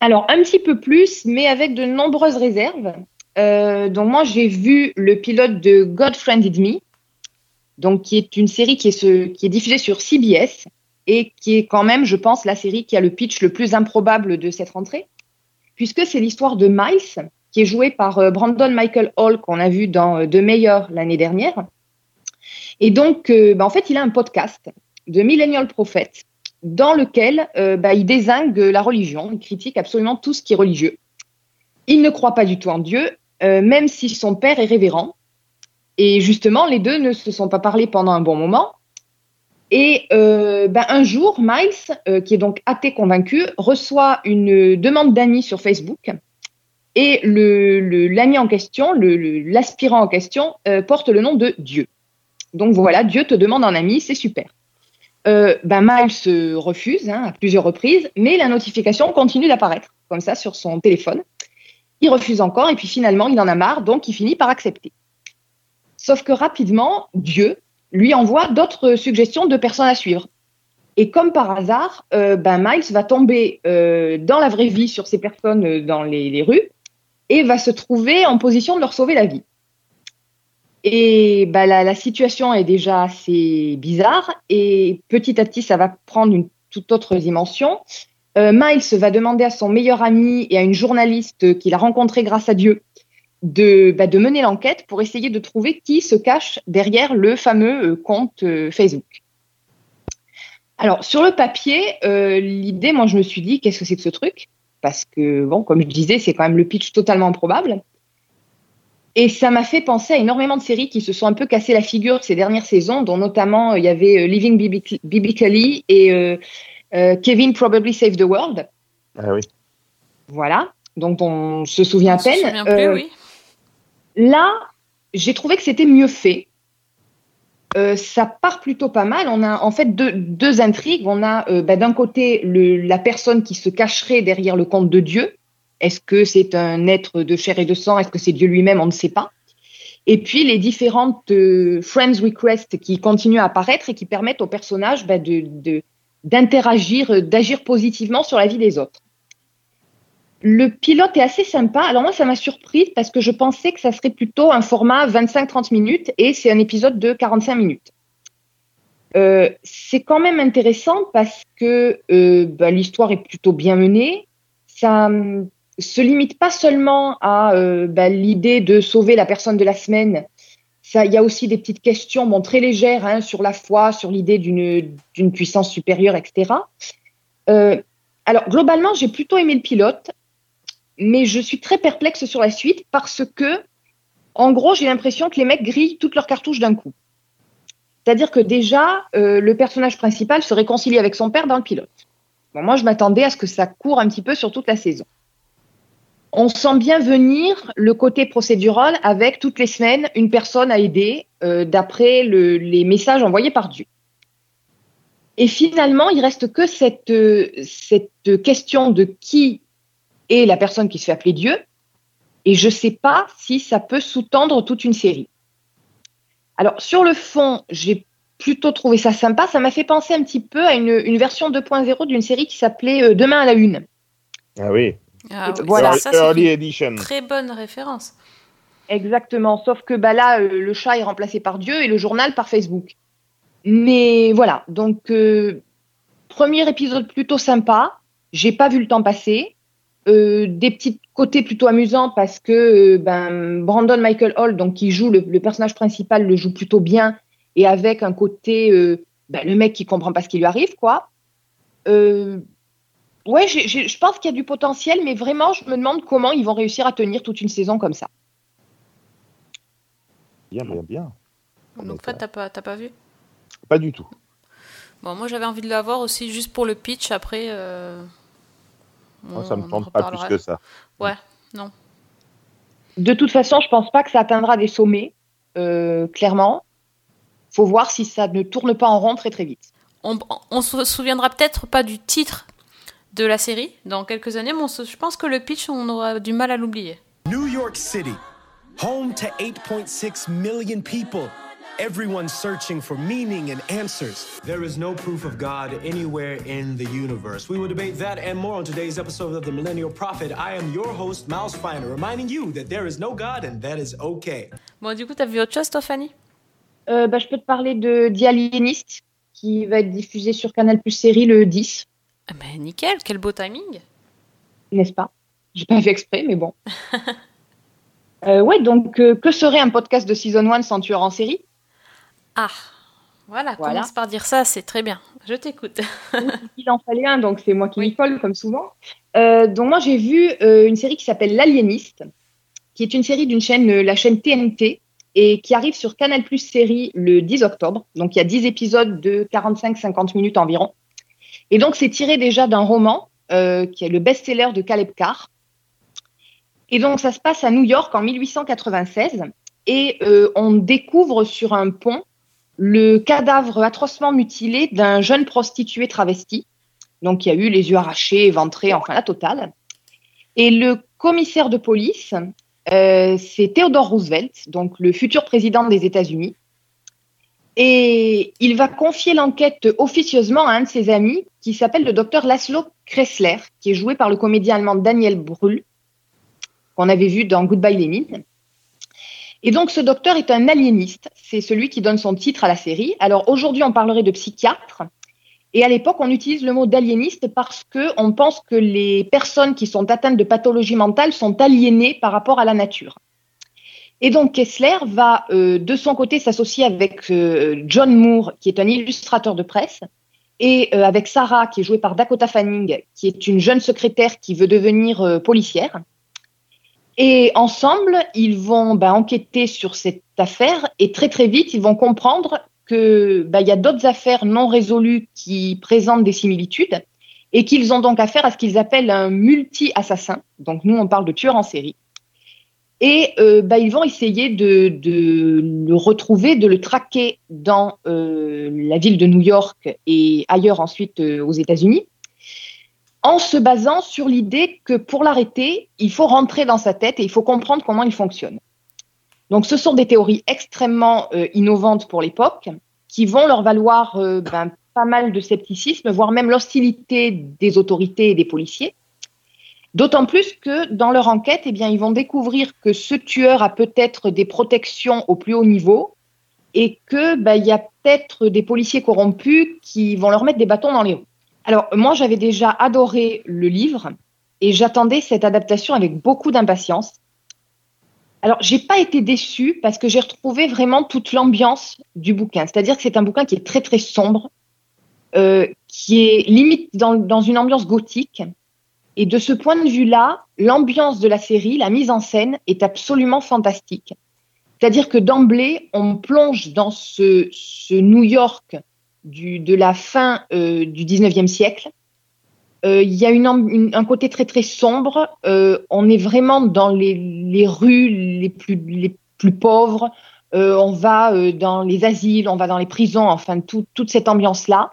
Alors, un petit peu plus, mais avec de nombreuses réserves. Euh, donc, moi, j'ai vu le pilote de God Friended Me, qui est une série qui est, diffusée sur CBS et qui est quand même, je pense, la série qui a le pitch le plus improbable de cette rentrée, puisque c'est l'histoire de Miles, qui est joué par euh, Brandon Michael Hall, qu'on a vu dans euh, The Mayor l'année dernière. Et donc, bah, en fait, il a un podcast de Millennial Prophet dans lequel euh, bah, il désingue la religion, il critique absolument tout ce qui est religieux. Il ne croit pas du tout en Dieu, euh, même si son père est révérend. Et justement, les deux ne se sont pas parlé pendant un bon moment. Et euh, ben, un jour, Miles, qui est donc athée convaincu, reçoit une demande d'amis sur Facebook. Et l'ami en question, l'aspirant en question, porte le nom de Dieu. Donc voilà, Dieu te demande un ami, c'est super. Ben Miles se refuse hein, à plusieurs reprises, mais la notification continue d'apparaître comme ça sur son téléphone. Il refuse encore et puis finalement il en a marre, donc il finit par accepter. Sauf que rapidement, Dieu lui envoie d'autres suggestions de personnes à suivre. Et comme par hasard, ben Miles va tomber euh, dans la vraie vie sur ces personnes dans les rues et va se trouver en position de leur sauver la vie. Et bah, la, situation est déjà assez bizarre et petit à petit, ça va prendre une toute autre dimension. Euh, Miles va demander à son meilleur ami et à une journaliste qu'il a rencontrée grâce à Dieu de, bah, mener l'enquête pour essayer de trouver qui se cache derrière le fameux euh, compte euh, Facebook. Alors, sur le papier, l'idée, moi, je me suis dit, qu'est-ce que c'est que ce truc? Parce que, bon, comme je disais, c'est quand même le pitch totalement improbable. Et ça m'a fait penser à énormément de séries qui se sont un peu cassé la figure ces dernières saisons, dont notamment euh, il y avait euh, Living Biblically et euh, euh, Kevin Probably Save the World. Ah oui. Voilà, dont on se souvient à On se peine. souvient plus, oui. Là, j'ai trouvé que c'était mieux fait. Euh, ça part plutôt pas mal. On a en fait deux, deux intrigues. On a euh, bah, d'un côté le, la personne qui se cacherait derrière le compte de Dieu. Est-ce que c'est un être de chair et de sang? Est-ce que c'est Dieu lui-même? On ne sait pas. Et puis les différentes euh, friends requests qui continuent à apparaître et qui permettent aux personnages bah, d'interagir, euh, d'agir positivement sur la vie des autres. Le pilote est assez sympa. Alors moi, ça m'a surprise parce que je pensais que ça serait plutôt un format 25-30 minutes et c'est un épisode de 45 minutes. Euh, c'est quand même intéressant parce que bah, l'histoire est plutôt bien menée. Ça se limite pas seulement à euh, bah, l'idée de sauver la personne de la semaine. Il y a aussi des petites questions, bon, très légères, hein, sur la foi, sur l'idée d'une d'une puissance supérieure, etc. Euh, alors globalement, j'ai plutôt aimé le pilote mais je suis très perplexe sur la suite parce que, en gros, j'ai l'impression que les mecs grillent toutes leurs cartouches d'un coup. C'est-à-dire que déjà, euh, le personnage principal se réconcilie avec son père dans le pilote. Bon, moi, je m'attendais à ce que ça court un petit peu sur toute la saison. On sent bien venir le côté procédural avec toutes les semaines une personne à aider euh, d'après le- les messages envoyés par Dieu. Et finalement, il reste que cette, euh, cette question de qui et la personne qui se fait appeler Dieu. Et je ne sais pas si ça peut sous-tendre toute une série. Alors, sur le fond, j'ai plutôt trouvé ça sympa. Ça m'a fait penser un petit peu à une, une version 2.0 d'une série qui s'appelait euh, Demain à la Une. Ah oui. Ah oui, voilà. ça, Early Edition. très bonne référence. Exactement. Sauf que bah, là, euh, le chat est remplacé par Dieu et le journal par Facebook. Mais voilà. Donc, euh, premier épisode plutôt sympa. J'ai pas vu le temps passer. Euh, des petits côtés plutôt amusants parce que euh, ben, Brandon Michael Hall, donc qui joue le, le personnage principal, le joue plutôt bien et avec un côté euh, ben, le mec qui comprend pas ce qui lui arrive, quoi. Ouais, je pense qu'il y a du potentiel, mais vraiment, je me demande comment ils vont réussir à tenir toute une saison comme ça. Bien, bien, bien. Donc, toi, t'as pas, t'as pas vu? Pas du tout. Bon, moi, j'avais envie de la voir aussi juste pour le pitch. Après, euh, Moi, ça me tente pas plus que ça. Ouais, non. De toute façon, je pense pas que ça atteindra des sommets, euh, clairement. Faut voir si ça ne tourne pas en rond très très vite. On, on se souviendra peut-être pas du titre de la série dans quelques années, mais on se- je pense que le pitch, on aura du mal à l'oublier. New York City, home to 8.6 million people. Everyone's searching for meaning and answers. There is no proof of God anywhere in the universe. We will debate that and more on today's episode of The Millennial Prophet. I am your host, Miles Feiner, reminding you that there is no God and that is okay. Bon, du coup, t'as vu autre chose, toi, Fanny? Euh, bah, je peux te parler de The Alienist, qui va être diffusé sur Canal Plus Série le 10, Ah ben, nickel, quel beau timing n'est-ce pas? J'ai pas fait exprès, mais bon. Euh, ouais, donc euh, que serait un podcast de Season 1 sans tueur en série? Ah, voilà, Voilà. commence par dire ça, c'est très bien. Je t'écoute. Il en fallait un, donc c'est moi qui m'y colle, comme souvent. Euh, donc moi, j'ai vu une série qui s'appelle L'Aliéniste, qui est une série d'une chaîne, la chaîne TNT, et qui arrive sur Canal Plus Série le 10 octobre. Donc il y a 10 épisodes de 45-50 minutes environ. Et donc c'est tiré déjà d'un roman euh, qui est le best-seller de Caleb Carr. Et donc ça se passe à New York en 1896, et euh, on découvre sur un pont le cadavre atrocement mutilé d'un jeune prostitué travesti. Donc, il y a eu les yeux arrachés, éventrés, enfin la totale. Et le commissaire de police, euh, c'est Theodore Roosevelt, donc le futur président des États-Unis. Et il va confier l'enquête officieusement à un de ses amis qui s'appelle le docteur Laszlo Kressler, qui est joué par le comédien allemand Daniel Brühl, qu'on avait vu dans Goodbye Lenin. Et donc, ce docteur est un aliéniste. C'est celui qui donne son titre à la série. Alors, aujourd'hui, on parlerait de psychiatre. Et à l'époque, on utilise le mot d'aliéniste parce que on pense que les personnes qui sont atteintes de pathologie mentale sont aliénées par rapport à la nature. Et donc, Kessler va, euh, de son côté, s'associer avec euh, John Moore, qui est un illustrateur de presse, et euh, avec Sarah, qui est jouée par Dakota Fanning, qui est une jeune secrétaire qui veut devenir euh, policière. Et ensemble, ils vont bah, enquêter sur cette affaire et très très vite, ils vont comprendre que bah, y a d'autres affaires non résolues qui présentent des similitudes et qu'ils ont donc affaire à ce qu'ils appellent un multi-assassin. Donc nous, on parle de tueur en série. Et euh, bah, ils vont essayer de, de le retrouver, de le traquer dans euh, la ville de New York et ailleurs ensuite euh, aux États-Unis en se basant sur l'idée que pour l'arrêter, il faut rentrer dans sa tête et il faut comprendre comment il fonctionne. Donc ce sont des théories extrêmement euh, innovantes pour l'époque qui vont leur valoir euh, ben, pas mal de scepticisme, voire même l'hostilité des autorités et des policiers. D'autant plus que dans leur enquête, eh ils vont découvrir que ce tueur a peut-être des protections au plus haut niveau et que ben, il y a peut-être des policiers corrompus qui vont leur mettre des bâtons dans les roues. Alors, moi, j'avais déjà adoré le livre et j'attendais cette adaptation avec beaucoup d'impatience. Alors, j'ai pas été déçue parce que j'ai retrouvé vraiment toute l'ambiance du bouquin. C'est-à-dire que c'est un bouquin qui est très, très sombre, euh, qui est limite dans une ambiance gothique. Et de ce point de vue-là, l'ambiance de la série, la mise en scène est absolument fantastique. C'est-à-dire que d'emblée, on plonge dans ce, New York de la fin euh, du 19e siècle. Euh, Il y a un côté très très sombre. Euh, on est vraiment dans les, rues les plus, les plus pauvres. On va dans les asiles, on va dans les prisons, enfin tout- toute cette ambiance-là.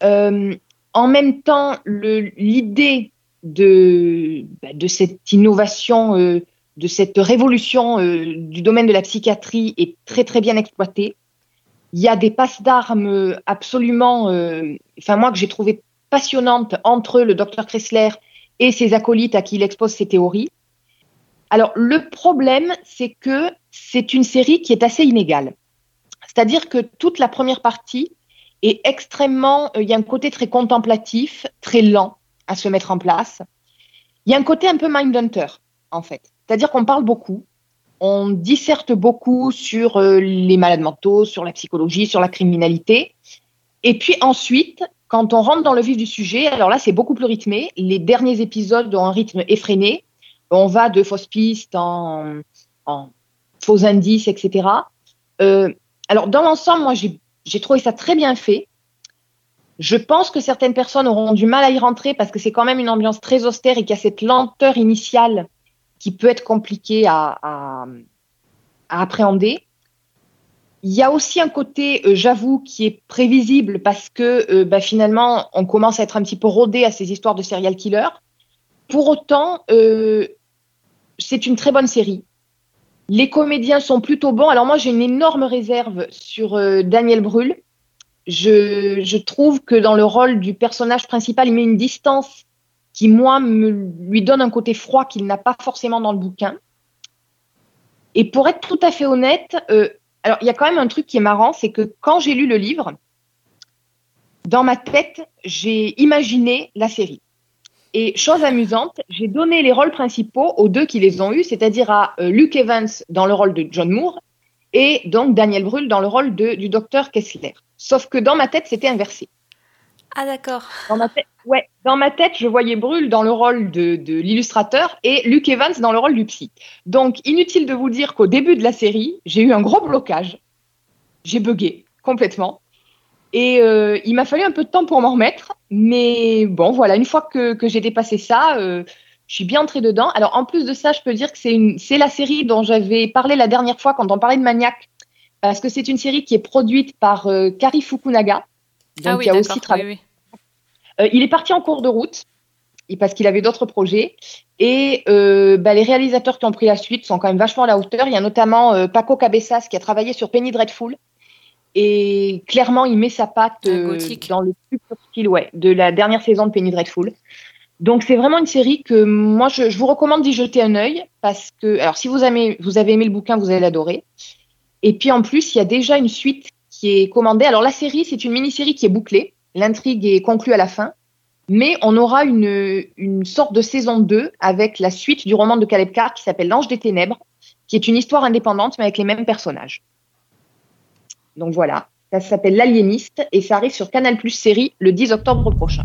En même temps, l'idée de, bah, de cette innovation, euh, de cette révolution euh, du domaine de la psychiatrie est très très bien exploitée. Il y a des passes d'armes absolument, euh, enfin moi que j'ai trouvé passionnantes entre le docteur Kressler et ses acolytes à qui il expose ses théories. Alors le problème, c'est que c'est une série qui est assez inégale. C'est-à-dire que toute la première partie est extrêmement, il y a un côté très contemplatif, très lent à se mettre en place. Il y a un côté un peu Mindhunter, en fait. C'est-à-dire qu'on parle beaucoup, on disserte beaucoup sur euh, les malades mentaux, sur la psychologie, sur la criminalité. Et puis ensuite, quand on rentre dans le vif du sujet, alors là, c'est beaucoup plus rythmé. Les derniers épisodes ont un rythme effréné. On va de fausses pistes en, faux indices, etc. Euh, alors, dans l'ensemble, moi, j'ai trouvé ça très bien fait. Je pense que certaines personnes auront du mal à y rentrer parce que c'est quand même une ambiance très austère et qu'il y a cette lenteur initiale qui peut être compliquée à, à, à appréhender. Il y a aussi un côté, euh, j'avoue, qui est prévisible parce que euh, bah, finalement, on commence à être un petit peu rodé à ces histoires de serial killer. Pour autant, euh, c'est une très bonne série. Les comédiens sont plutôt bons. Alors moi, j'ai une énorme réserve sur euh, Daniel Brühl. Je, trouve que dans le rôle du personnage principal, il met une distance qui, moi, lui donne un côté froid qu'il n'a pas forcément dans le bouquin. Et pour être tout à fait honnête, euh, alors il y a quand même un truc qui est marrant, c'est que quand j'ai lu le livre, dans ma tête, j'ai imaginé la série. Et chose amusante, j'ai donné les rôles principaux aux deux qui les ont eus, c'est-à-dire à euh, Luke Evans dans le rôle de John Moore et donc Daniel Brühl dans le rôle de, du docteur Kessler. Sauf que dans ma tête, c'était inversé. Ah d'accord. Dans ma tête, ouais, dans ma tête, je voyais Brühl dans le rôle de, de l'illustrateur et Luke Evans dans le rôle du psy. Donc, inutile de vous dire qu'au début de la série, j'ai eu un gros blocage. J'ai bugué complètement. Et euh, il m'a fallu un peu de temps pour m'en remettre. Mais bon, voilà, une fois que, que j'ai dépassé ça, euh, je suis bien entrée dedans. Alors, en plus de ça, je peux dire que c'est une, c'est la série dont j'avais parlé la dernière fois quand on parlait de Maniac. Parce que c'est une série qui est produite par euh, Kari Fukunaga. Donc, ah oui, qui a aussi travaillé. oui, oui. Euh, il est parti en cours de route parce qu'il avait d'autres projets. Et euh, bah, les réalisateurs qui ont pris la suite sont quand même vachement à la hauteur. Il y a notamment euh, Paco Cabezas qui a travaillé sur Penny Dreadful. Et clairement, il met sa patte Un euh, dans le plus pur style ouais, de la dernière saison de Penny Dreadful. Donc c'est vraiment une série que moi je, vous recommande d'y jeter un œil parce que alors si vous avez aimé le bouquin vous allez l'adorer. Et puis en plus il y a déjà une suite qui est commandée. Alors la série c'est une mini-série qui est bouclée. L'intrigue est conclue à la fin. Mais on aura une, une sorte de saison 2 avec la suite du roman de Caleb Carr qui s'appelle L'Ange des Ténèbres qui est une histoire indépendante mais avec les mêmes personnages. Donc voilà. Ça s'appelle L'Aliéniste et ça arrive sur Canal Plus série le 10 octobre prochain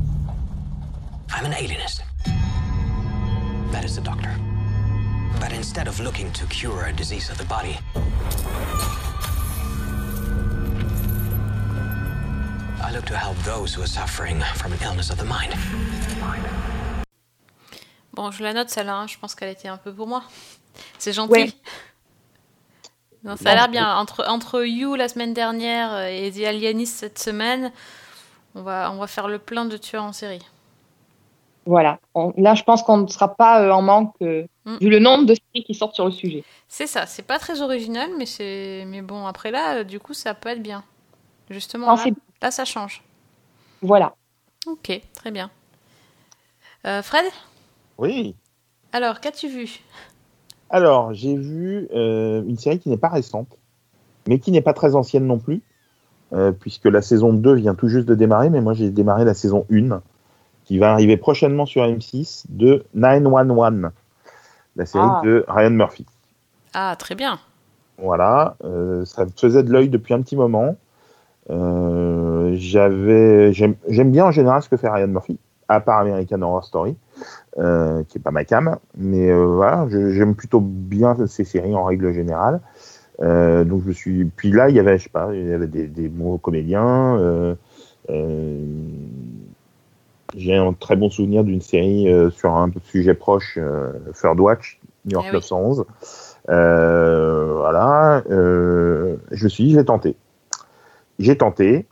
I'm an alienist. That is the doctor. But instead of looking to cure a disease of the body, I look to help those who are suffering from an illness of the mind. Bon, je la note celle-là, hein. je pense qu'elle était un peu pour moi. C'est gentil. Ouais. Non, ça a l'air bien. Entre, entre You la semaine dernière et The Alienist cette semaine, on va, on va faire le plein de tueurs en série. Voilà. On- là, je pense qu'on ne sera pas euh, en manque, euh, Mm. vu le nombre de séries qui sortent sur le sujet. C'est ça, c'est pas très original, mais c'est mais bon, après là, euh, du coup, ça peut être bien. Justement, Non, là, ça change. Voilà. Ok, très bien. Euh, Fred, Oui. alors, qu'as-tu vu? Alors, j'ai vu euh, une série qui n'est pas récente, mais qui n'est pas très ancienne non plus, euh, puisque la saison 2 vient tout juste de démarrer, mais moi j'ai démarré la saison 1, qui va arriver prochainement sur M6, de 911, la série Ah. de Ryan Murphy. Ah, très bien. Voilà, euh, ça me faisait de l'œil depuis un petit moment. Euh, j'avais, j'aime j'aime bien en général ce que fait Ryan Murphy, à part American Horror Story, euh, qui est pas ma cam, mais voilà, je- j'aime plutôt bien ces séries en règle générale. Donc je suis, puis là il y avait, je sais pas, il y avait des, des bons comédiens. euh, j'ai un très bon souvenir d'une série euh, sur un sujet proche, euh, Third Watch, New York Eh oui. 911. Euh, voilà, euh, je me suis dit, j'ai tenté. J'ai tenté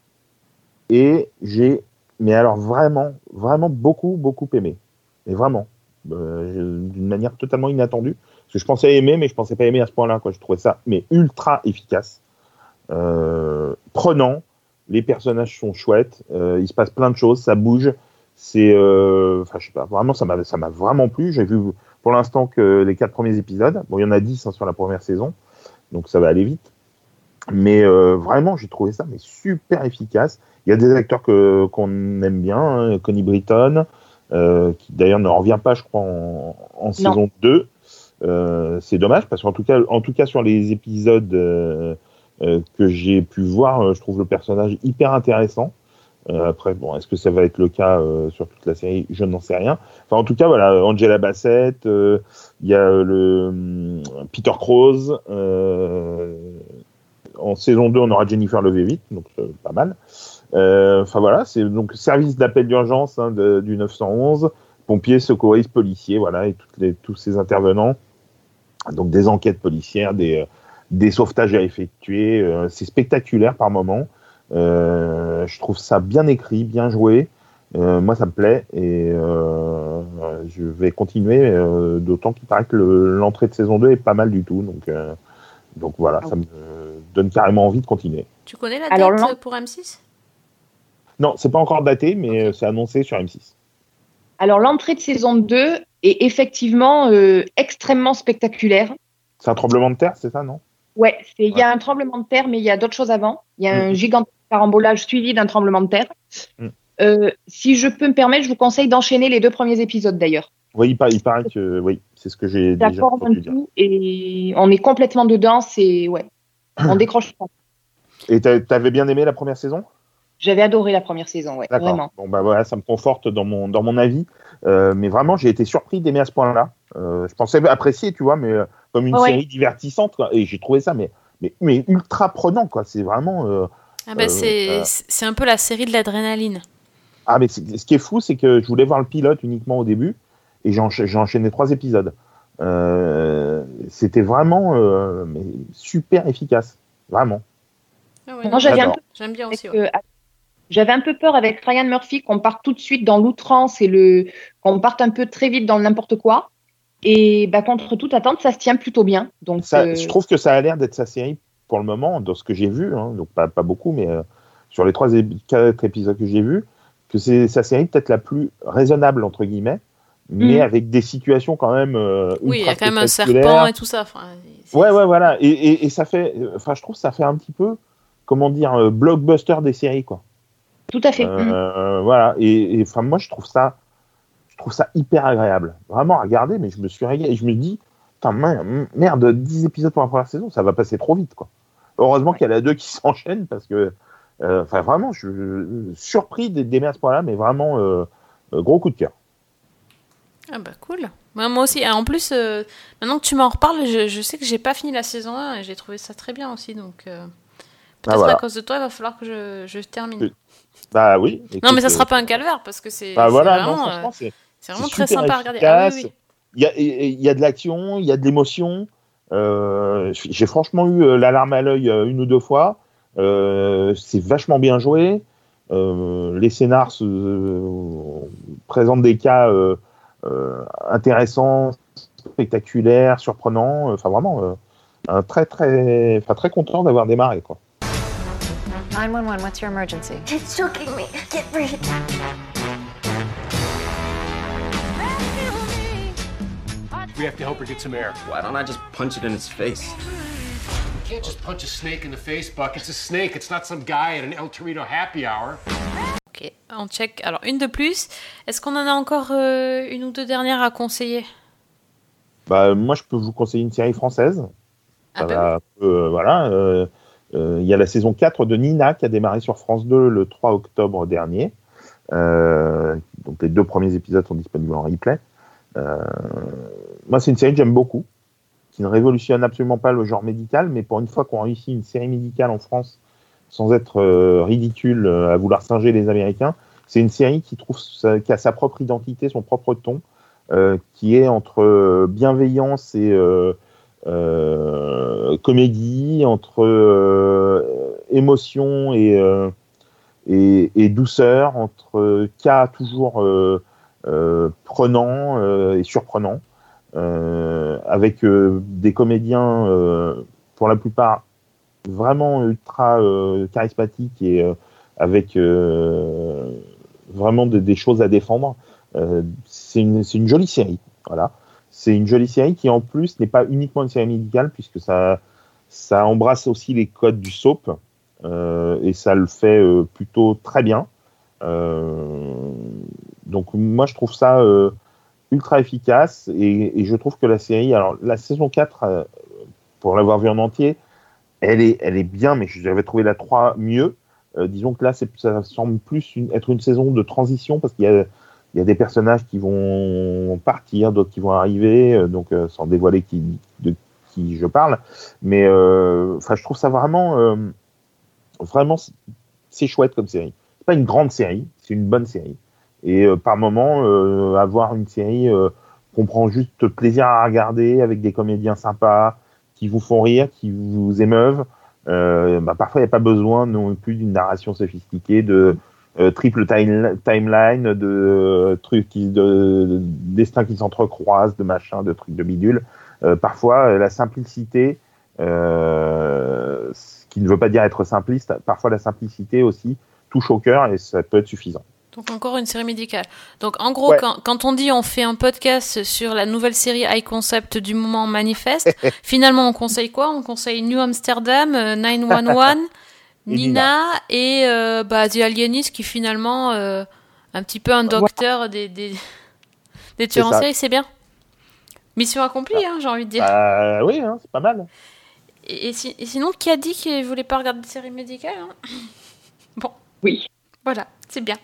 et j'ai, mais alors vraiment, vraiment beaucoup, beaucoup aimé. Mais vraiment, euh, d'une manière totalement inattendue. Parce que je pensais aimer, mais je pensais pas aimer à ce point-là. Quoi. Je trouvais ça, mais ultra efficace, euh, prenant. Les personnages sont chouettes. euh, il se passe plein de choses, ça bouge. C'est, euh, enfin, je sais pas, vraiment, ça m'a, ça m'a vraiment plu. J'ai vu pour l'instant que les quatre premiers épisodes. Bon, il y en a dix hein, sur la première saison, donc ça va aller vite. Mais euh, vraiment, j'ai trouvé ça mais super efficace. Il y a des acteurs que qu'on aime bien, hein, Connie Britton, euh, qui d'ailleurs ne revient pas, je crois, en, en saison 2. Euh, c'est dommage parce qu'en tout cas, en tout cas sur les épisodes euh, que j'ai pu voir, je trouve le personnage hyper intéressant. Euh, après, bon, est-ce que ça va être le cas euh, sur toute la série? Je n'en sais rien. Enfin, en tout cas, voilà, Angela Bassett, euh, il y a le hum, Peter Krause. En saison 2, on aura Jennifer Love Hewitt, donc pas mal. Enfin voilà, c'est donc service d'appel d'urgence hein, du 911, pompiers, secouristes, policiers, voilà, et toutes les, tous ces intervenants. Donc des enquêtes policières, des, des sauvetages à effectuer. euh, c'est spectaculaire par moments. Euh, je trouve ça bien écrit, bien joué. Euh, moi, ça me plaît et euh, je vais continuer, euh, d'autant qu'il paraît que le- l'entrée de saison 2 est pas mal du tout. Donc, euh, donc voilà, ça me donne carrément envie de continuer. Tu connais la Alors, date euh, pour M6 Non, c'est pas encore daté, mais c'est annoncé sur M6. Alors, l'entrée de saison 2 est effectivement euh, extrêmement spectaculaire. C'est un tremblement de terre, c'est ça, non? Ouais, il y a un tremblement de terre, mais il y a d'autres choses avant. Il y a un gigantesque carambolage suivi d'un tremblement de terre. Mm. Euh, si je peux me permettre, je vous conseille d'enchaîner les deux premiers épisodes d'ailleurs. Oui, il, par- il paraît que oui, c'est ce que j'ai déjà D'accord, entendu dire. et on est complètement dedans. C'est ouais, on décroche pas. Et t'a- t'avais bien aimé la première saison? J'avais adoré la première saison, ouais, vraiment. Bon bah voilà, ça me conforte dans mon dans mon avis. Euh, mais vraiment, j'ai été surpris d'aimer à ce point-là. Euh, je pensais apprécier, tu vois, mais comme une Ouais. série divertissante, quoi. Et j'ai trouvé ça, mais mais mais ultra prenant, quoi. C'est vraiment. Ah bah, Euh, c'est, euh, c'est un peu la série de l'adrénaline. Ah, mais c'est- ce qui est fou, c'est que je voulais voir le pilote uniquement au début, et j'ai encha- j'ai enchaîné trois épisodes. Euh, C'était vraiment euh, mais super efficace, vraiment. Ah ouais, Moi, j'avais un J'adore. peu J'aime bien avec, aussi. ouais. j'avais un peu peur avec Ryan Murphy qu'on parte tout de suite dans l'outrance et le qu'on parte un peu très vite dans le n'importe quoi. Et bah, contre toute attente, ça se tient plutôt bien. Donc, Ça, euh, Je trouve que ça a l'air d'être sa série pour le moment, dans ce que j'ai vu, hein, donc pas, pas beaucoup, mais euh, sur les trois, ép- quatre épisodes que j'ai vus, que c'est sa série peut-être la plus raisonnable, entre guillemets, mais Mhm. avec des situations quand même. euh, Oui, il y a quand même un serpent et tout ça. Enfin, Ouais, ouais, voilà. Et, et, et ça fait, enfin, je trouve que ça fait un petit peu, comment dire, euh, blockbuster des séries, quoi. tout à fait. Euh, Voilà. Et, enfin, moi, je trouve ça, je trouve ça hyper agréable. Vraiment à regarder, mais je me suis régalé. Et je me dis, putain, merde, 10 épisodes pour la première saison, ça va passer trop vite, quoi. Heureusement qu'il y a la deux qui s'enchaînent parce que, euh, enfin, vraiment, je suis surpris d'aimer à ce point-là, mais vraiment, euh, euh, gros coup de cœur. Ah bah cool. Ouais, moi aussi. En plus, euh, maintenant que tu m'en reparles, je, je sais que j'ai pas fini la saison 1 et j'ai trouvé ça très bien aussi. Donc euh, peut-être Ah, voilà. à cause de toi, il va falloir que je, je termine. Bah oui. non, mais ça sera pas un calvaire parce que c'est Bah voilà, vraiment, euh, c'est très sympa à regarder. Ah oui, efficace. oui. Il y a, il y a de l'action, il y a de l'émotion. Euh, J'ai franchement eu euh, l'alarme à l'œil euh, une ou deux fois. Euh, c'est vachement bien joué. Euh, les scénars se- euh, présentent des cas euh, euh, intéressants, spectaculaires, surprenants. Enfin, vraiment, euh, un très, très, enfin, très content d'avoir démarré. Quoi. 911, what's your emergency? It's choking me. Get free. We have to help her get some air. Why don't I just punch it in its face? You can't just punch a snake in the face, Buck. It's a snake. It's not some guy at an El Torito happy hour. Ok, on check. Alors une de plus. Est-ce qu'on en a encore euh, une ou deux dernières à conseiller? Bah, moi, je peux vous conseiller une série française. Ah Ça bah va un peu, euh, voilà. euh, euh, Il y a la saison 4 de Nina qui a démarré sur France 2 le 3 octobre dernier. Euh, donc les deux premiers épisodes sont disponibles en replay. Euh, moi, c'est une série que j'aime beaucoup, qui ne révolutionne absolument pas le genre médical, mais pour une fois qu'on réussit une série médicale en France sans être euh, ridicule euh, à vouloir singer les Américains, c'est une série qui trouve sa- qui a sa propre identité, son propre ton, qui est entre bienveillance et comédie, entre émotion et, et douceur, entre cas toujours euh, prenants euh, et surprenants, euh, avec des comédiens pour la plupart vraiment ultra charismatiques et avec vraiment de- des choses à défendre. C'est une, jolie série, voilà. C'est une jolie série qui en plus n'est pas uniquement une série médicale puisque ça, embrasse aussi les codes du soap et ça le fait plutôt très bien. Donc moi je trouve ça euh, ultra efficace et, je trouve que la série, alors la saison 4, euh, pour l'avoir vue en entier, elle est, elle est bien, mais j'avais trouvé la 3 mieux. Euh, disons que là, c'est- ça semble plus être une saison de transition parce qu'il y a, y a des personnages qui vont partir, d'autres qui vont arriver, donc sans dévoiler qui, de qui je parle. Mais enfin, je trouve ça vraiment, vraiment, c'est chouette comme série. pas une grande série, c'est une bonne série. Et euh, par moment, euh, avoir une série euh, qu'on prend juste plaisir à regarder avec des comédiens sympas, qui vous font rire, qui vous émeuvent. Euh, bah, parfois, il n'y a pas besoin non plus d'une narration sophistiquée, de euh, triple time- timeline, de trucs qui, de, de destins qui s'entrecroisent, de machin, de trucs de bidule. Parfois, la simplicité, euh, ce qui ne veut pas dire être simpliste, parfois la simplicité aussi touche au cœur et ça peut être suffisant. Donc encore une série médicale. Donc en gros, Ouais. quand, quand on dit on fait un podcast sur la nouvelle série high concept du moment manifeste, finalement on conseille quoi? On conseille New Amsterdam, euh, 911, Et Nina et euh, bah, The Alienist qui finalement euh, un petit peu un docteur des, des, des tueurs en série, c'est bien. Mission accomplie, hein, j'ai envie de dire. Bah, oui, hein, c'est pas mal. Et, et si- et sinon, qui a dit qu'il voulait pas regarder de série médicale hein? Bon. Oui. Voilà, c'est bien.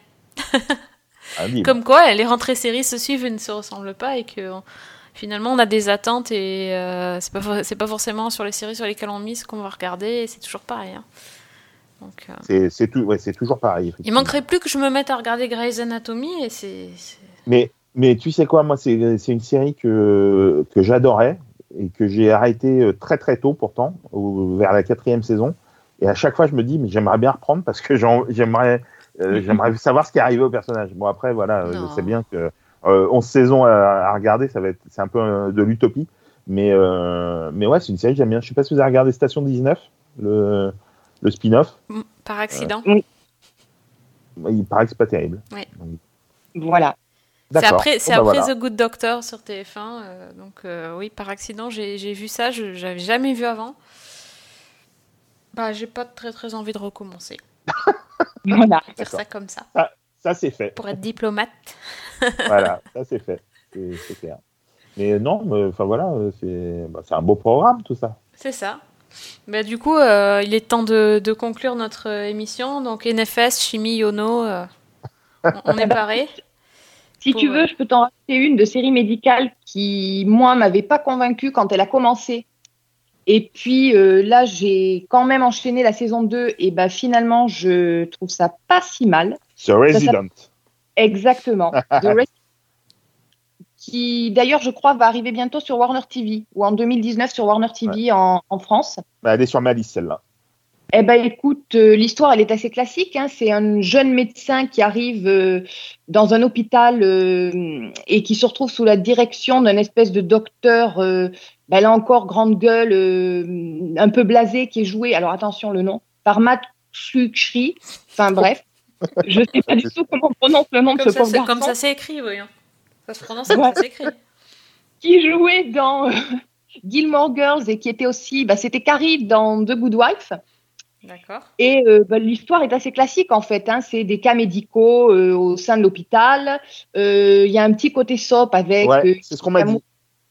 Ah, Comme quoi, les rentrées séries se suivent et ne se ressemblent pas et que finalement on a des attentes et euh, c'est pas c'est pas forcément sur les séries sur lesquelles on mise qu'on va regarder et c'est toujours pareil. hein. Euh, c'est ouais, toujours pareil. il manquerait plus que je me mette à regarder Grey's Anatomy et c'est Mais, mais tu sais quoi, moi, c'est une série que, que j'adorais et que j'ai arrêté euh, très très tôt pourtant, vers la quatrième saison. Et à chaque fois, je me dis, mais j'aimerais bien reprendre parce que j'aimerais euh, j'aimerais savoir ce qui est arrivé au personnage. Bon, après, voilà, euh, Non. je sais bien que euh, 11 saisons à, à regarder, ça va être, c'est un peu euh, de l'utopie. Mais, euh, mais ouais, c'est une série que j'aime bien. Je sais pas si vous avez regardé Station 19, le, le spin-off. Mm, par accident. Il paraît que c'est pas terrible. Ouais. Voilà. C'est D'accord. après, c'est Bon, bah, après voilà. The Good Doctor sur TF1. euh, donc euh, oui, par accident, j'ai j'ai vu ça. Je j'avais jamais vu avant. Bah, j'ai pas très très envie de recommencer. Voilà. Dire ça comme ça. Ça, ça c'est fait. Pour être diplomate. voilà, ça c'est fait, c'est clair. Mais non, mais, enfin voilà, euh, c'est bah, c'est un beau programme tout ça. C'est ça. Bah, du coup, euh, il est temps de, de conclure notre euh, émission. Donc, NFS, chimie, Yono, euh, on, on est paré. Si Pour, tu euh, veux, je peux t'en raconter une de série médicale qui, moi, m'avait pas convaincue quand elle a commencé. Et puis euh, là, j'ai quand même enchaîné la saison 2 et bah finalement, je trouve ça pas si mal. The Resident. Exactement. The Resident. Qui d'ailleurs, je crois, va arriver bientôt sur Warner TV ou en 2019 sur Warner TV en, en France. Bah, elle est sur ma liste celle-là. Eh ben, écoute, euh, l'histoire, elle est assez classique. Hein. C'est un jeune médecin qui arrive euh, dans un hôpital euh, et qui se retrouve sous la direction d'un espèce de docteur, ben, là encore, grande gueule, un peu blasé, qui est joué, alors attention le nom, par Matt Shukri. Enfin bref, je ne sais pas du tout comment on prononce le nom de Comme ce ça, pauvre c'est- garçon. comme ça, c'est écrit, oui. hein. Ça se prononce comme ça s'écrit. qui jouait dans Gilmore Girls et qui était aussi, bah, c'était Carrie dans The Good Wife. D'accord. Et euh, bah, l'histoire est assez classique en fait. Hein. C'est des cas médicaux euh, au sein de l'hôpital. Euh, Il y a un petit côté soap avec Ouais, euh, c'est ce qu'on m'a dit.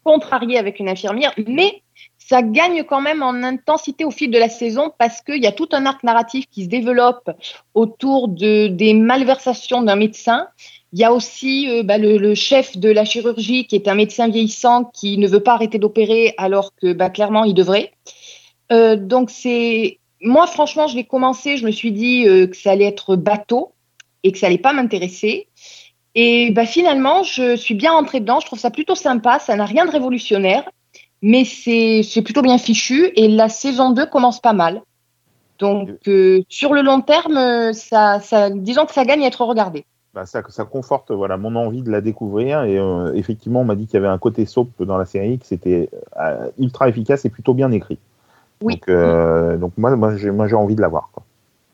contrarié avec une infirmière, mais ça gagne quand même en intensité au fil de la saison parce qu'il y a tout un arc narratif qui se développe autour de, des malversations d'un médecin. Il y a aussi euh, bah, le, le chef de la chirurgie qui est un médecin vieillissant qui ne veut pas arrêter d'opérer alors que bah, clairement il devrait. Euh, donc c'est moi franchement je l'ai commencé, je me suis dit euh, que ça allait être bateau et que ça allait pas m'intéresser. Et bah, finalement, je suis bien rentrée dedans. Je trouve ça plutôt sympa. Ça n'a rien de révolutionnaire, mais c'est plutôt bien fichu. Et la saison 2 commence pas mal. Donc, euh, sur le long terme, ça, ça, disons que ça gagne à être regardé. Bah, ça, ça conforte voilà mon envie de la découvrir et euh, effectivement on m'a dit qu'il y avait un côté soap dans la série que c'était ultra efficace et plutôt bien écrit. Oui. Donc, euh, donc moi moi j'ai moi j'ai envie de la voir. Quoi.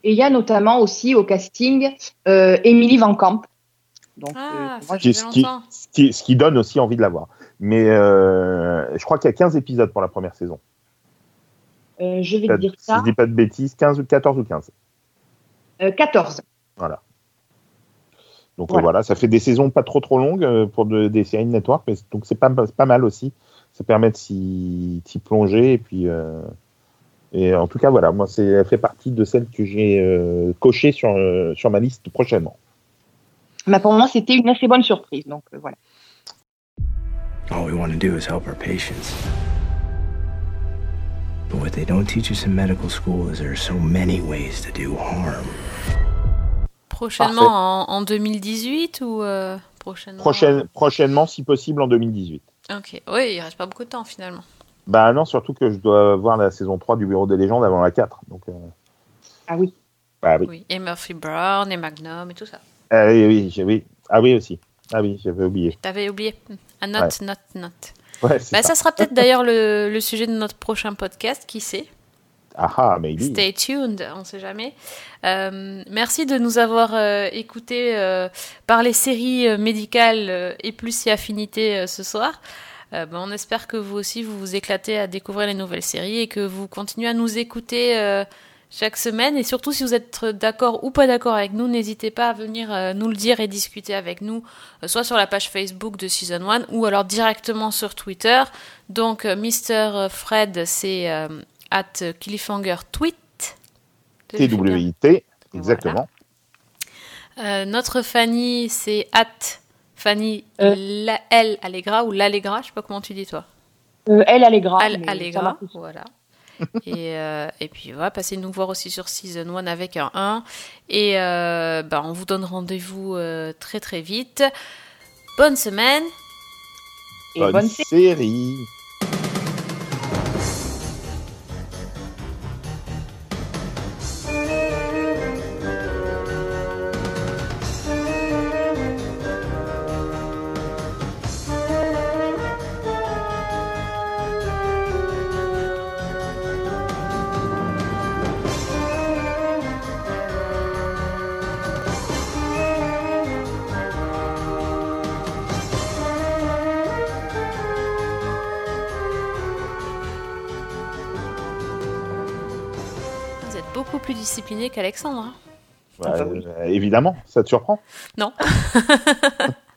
Et il y a notamment aussi au casting euh, Emily Van Camp. Donc, Ah, euh, moi, ce, qui, longtemps. ce qui- ce qui donne aussi envie de la voir. Mais euh, je crois qu'il y a 15 épisodes pour la première saison. euh, je vais te dire Si ça. je dis pas de bêtises, 15 ou 14 ou 15. Euh, 14. Voilà. Donc euh, Voilà. voilà. ça fait des saisons pas trop trop longues euh, pour de- des séries de network, mais donc c'est pas, c'est pas mal aussi. Ça permet de s'y s'y plonger et puis euh, et en tout cas voilà, moi c'est elle fait partie de celles que j'ai euh, cochées sur euh, sur ma liste prochainement. Mais pour moi, c'était une assez bonne surprise. Donc, euh, voilà. All we want to do is help our patients. But what they don't teach us in medical school is there are so many ways to do harm. Prochainement en, en 2018 ou euh, prochainement? Prochaine, prochainement, si possible, en 2018. Ok, oui, il reste pas beaucoup de temps finalement. Bah non, surtout que je dois voir la saison 3 du Bureau des légendes avant la 4. Donc, euh, Ah oui. bah oui. Oui, et Murphy Brown et Magnum et tout ça. Ah oui, oui, oui. Ah oui aussi. Ah oui, j'avais oublié. T'avais oublié. A note, note, note. Ouais, Bah, ça. ça sera peut-être d'ailleurs le, le sujet de notre prochain podcast, qui sait? Ah ah, maybe. Stay tuned, on sait jamais. Euh, merci de nous avoir euh, écoutés euh, par les séries euh, médicales euh, et plus si affinités euh, ce soir. Euh, ben, on espère que vous aussi vous vous éclatez à découvrir les nouvelles séries et que vous continuez à nous écouter euh, chaque semaine. Et surtout, si vous êtes d'accord ou pas d'accord avec nous, n'hésitez pas à venir euh, nous le dire et discuter avec nous, soit sur la page Facebook de Season 1 ou alors directement sur Twitter. Donc, Mr. Fred, c'est at Cliffhanger Tweet. TWIT, exactement. Notre Fanny, c'est at Fanny Euh. la, L Allegra ou l'Allegra, je sais pas comment tu dis toi. Euh, elle, elle Allegra, marche aussi. voilà. et, euh, et puis voilà, passez nous voir aussi sur Season 1 avec un 1. Et euh, bah, on vous donne rendez-vous euh, très très vite. Bonne semaine. Et Bonne, bonne série. Discipliné qu'Alexandre. hein. Ouais, euh, évidemment, ça te surprend? Non.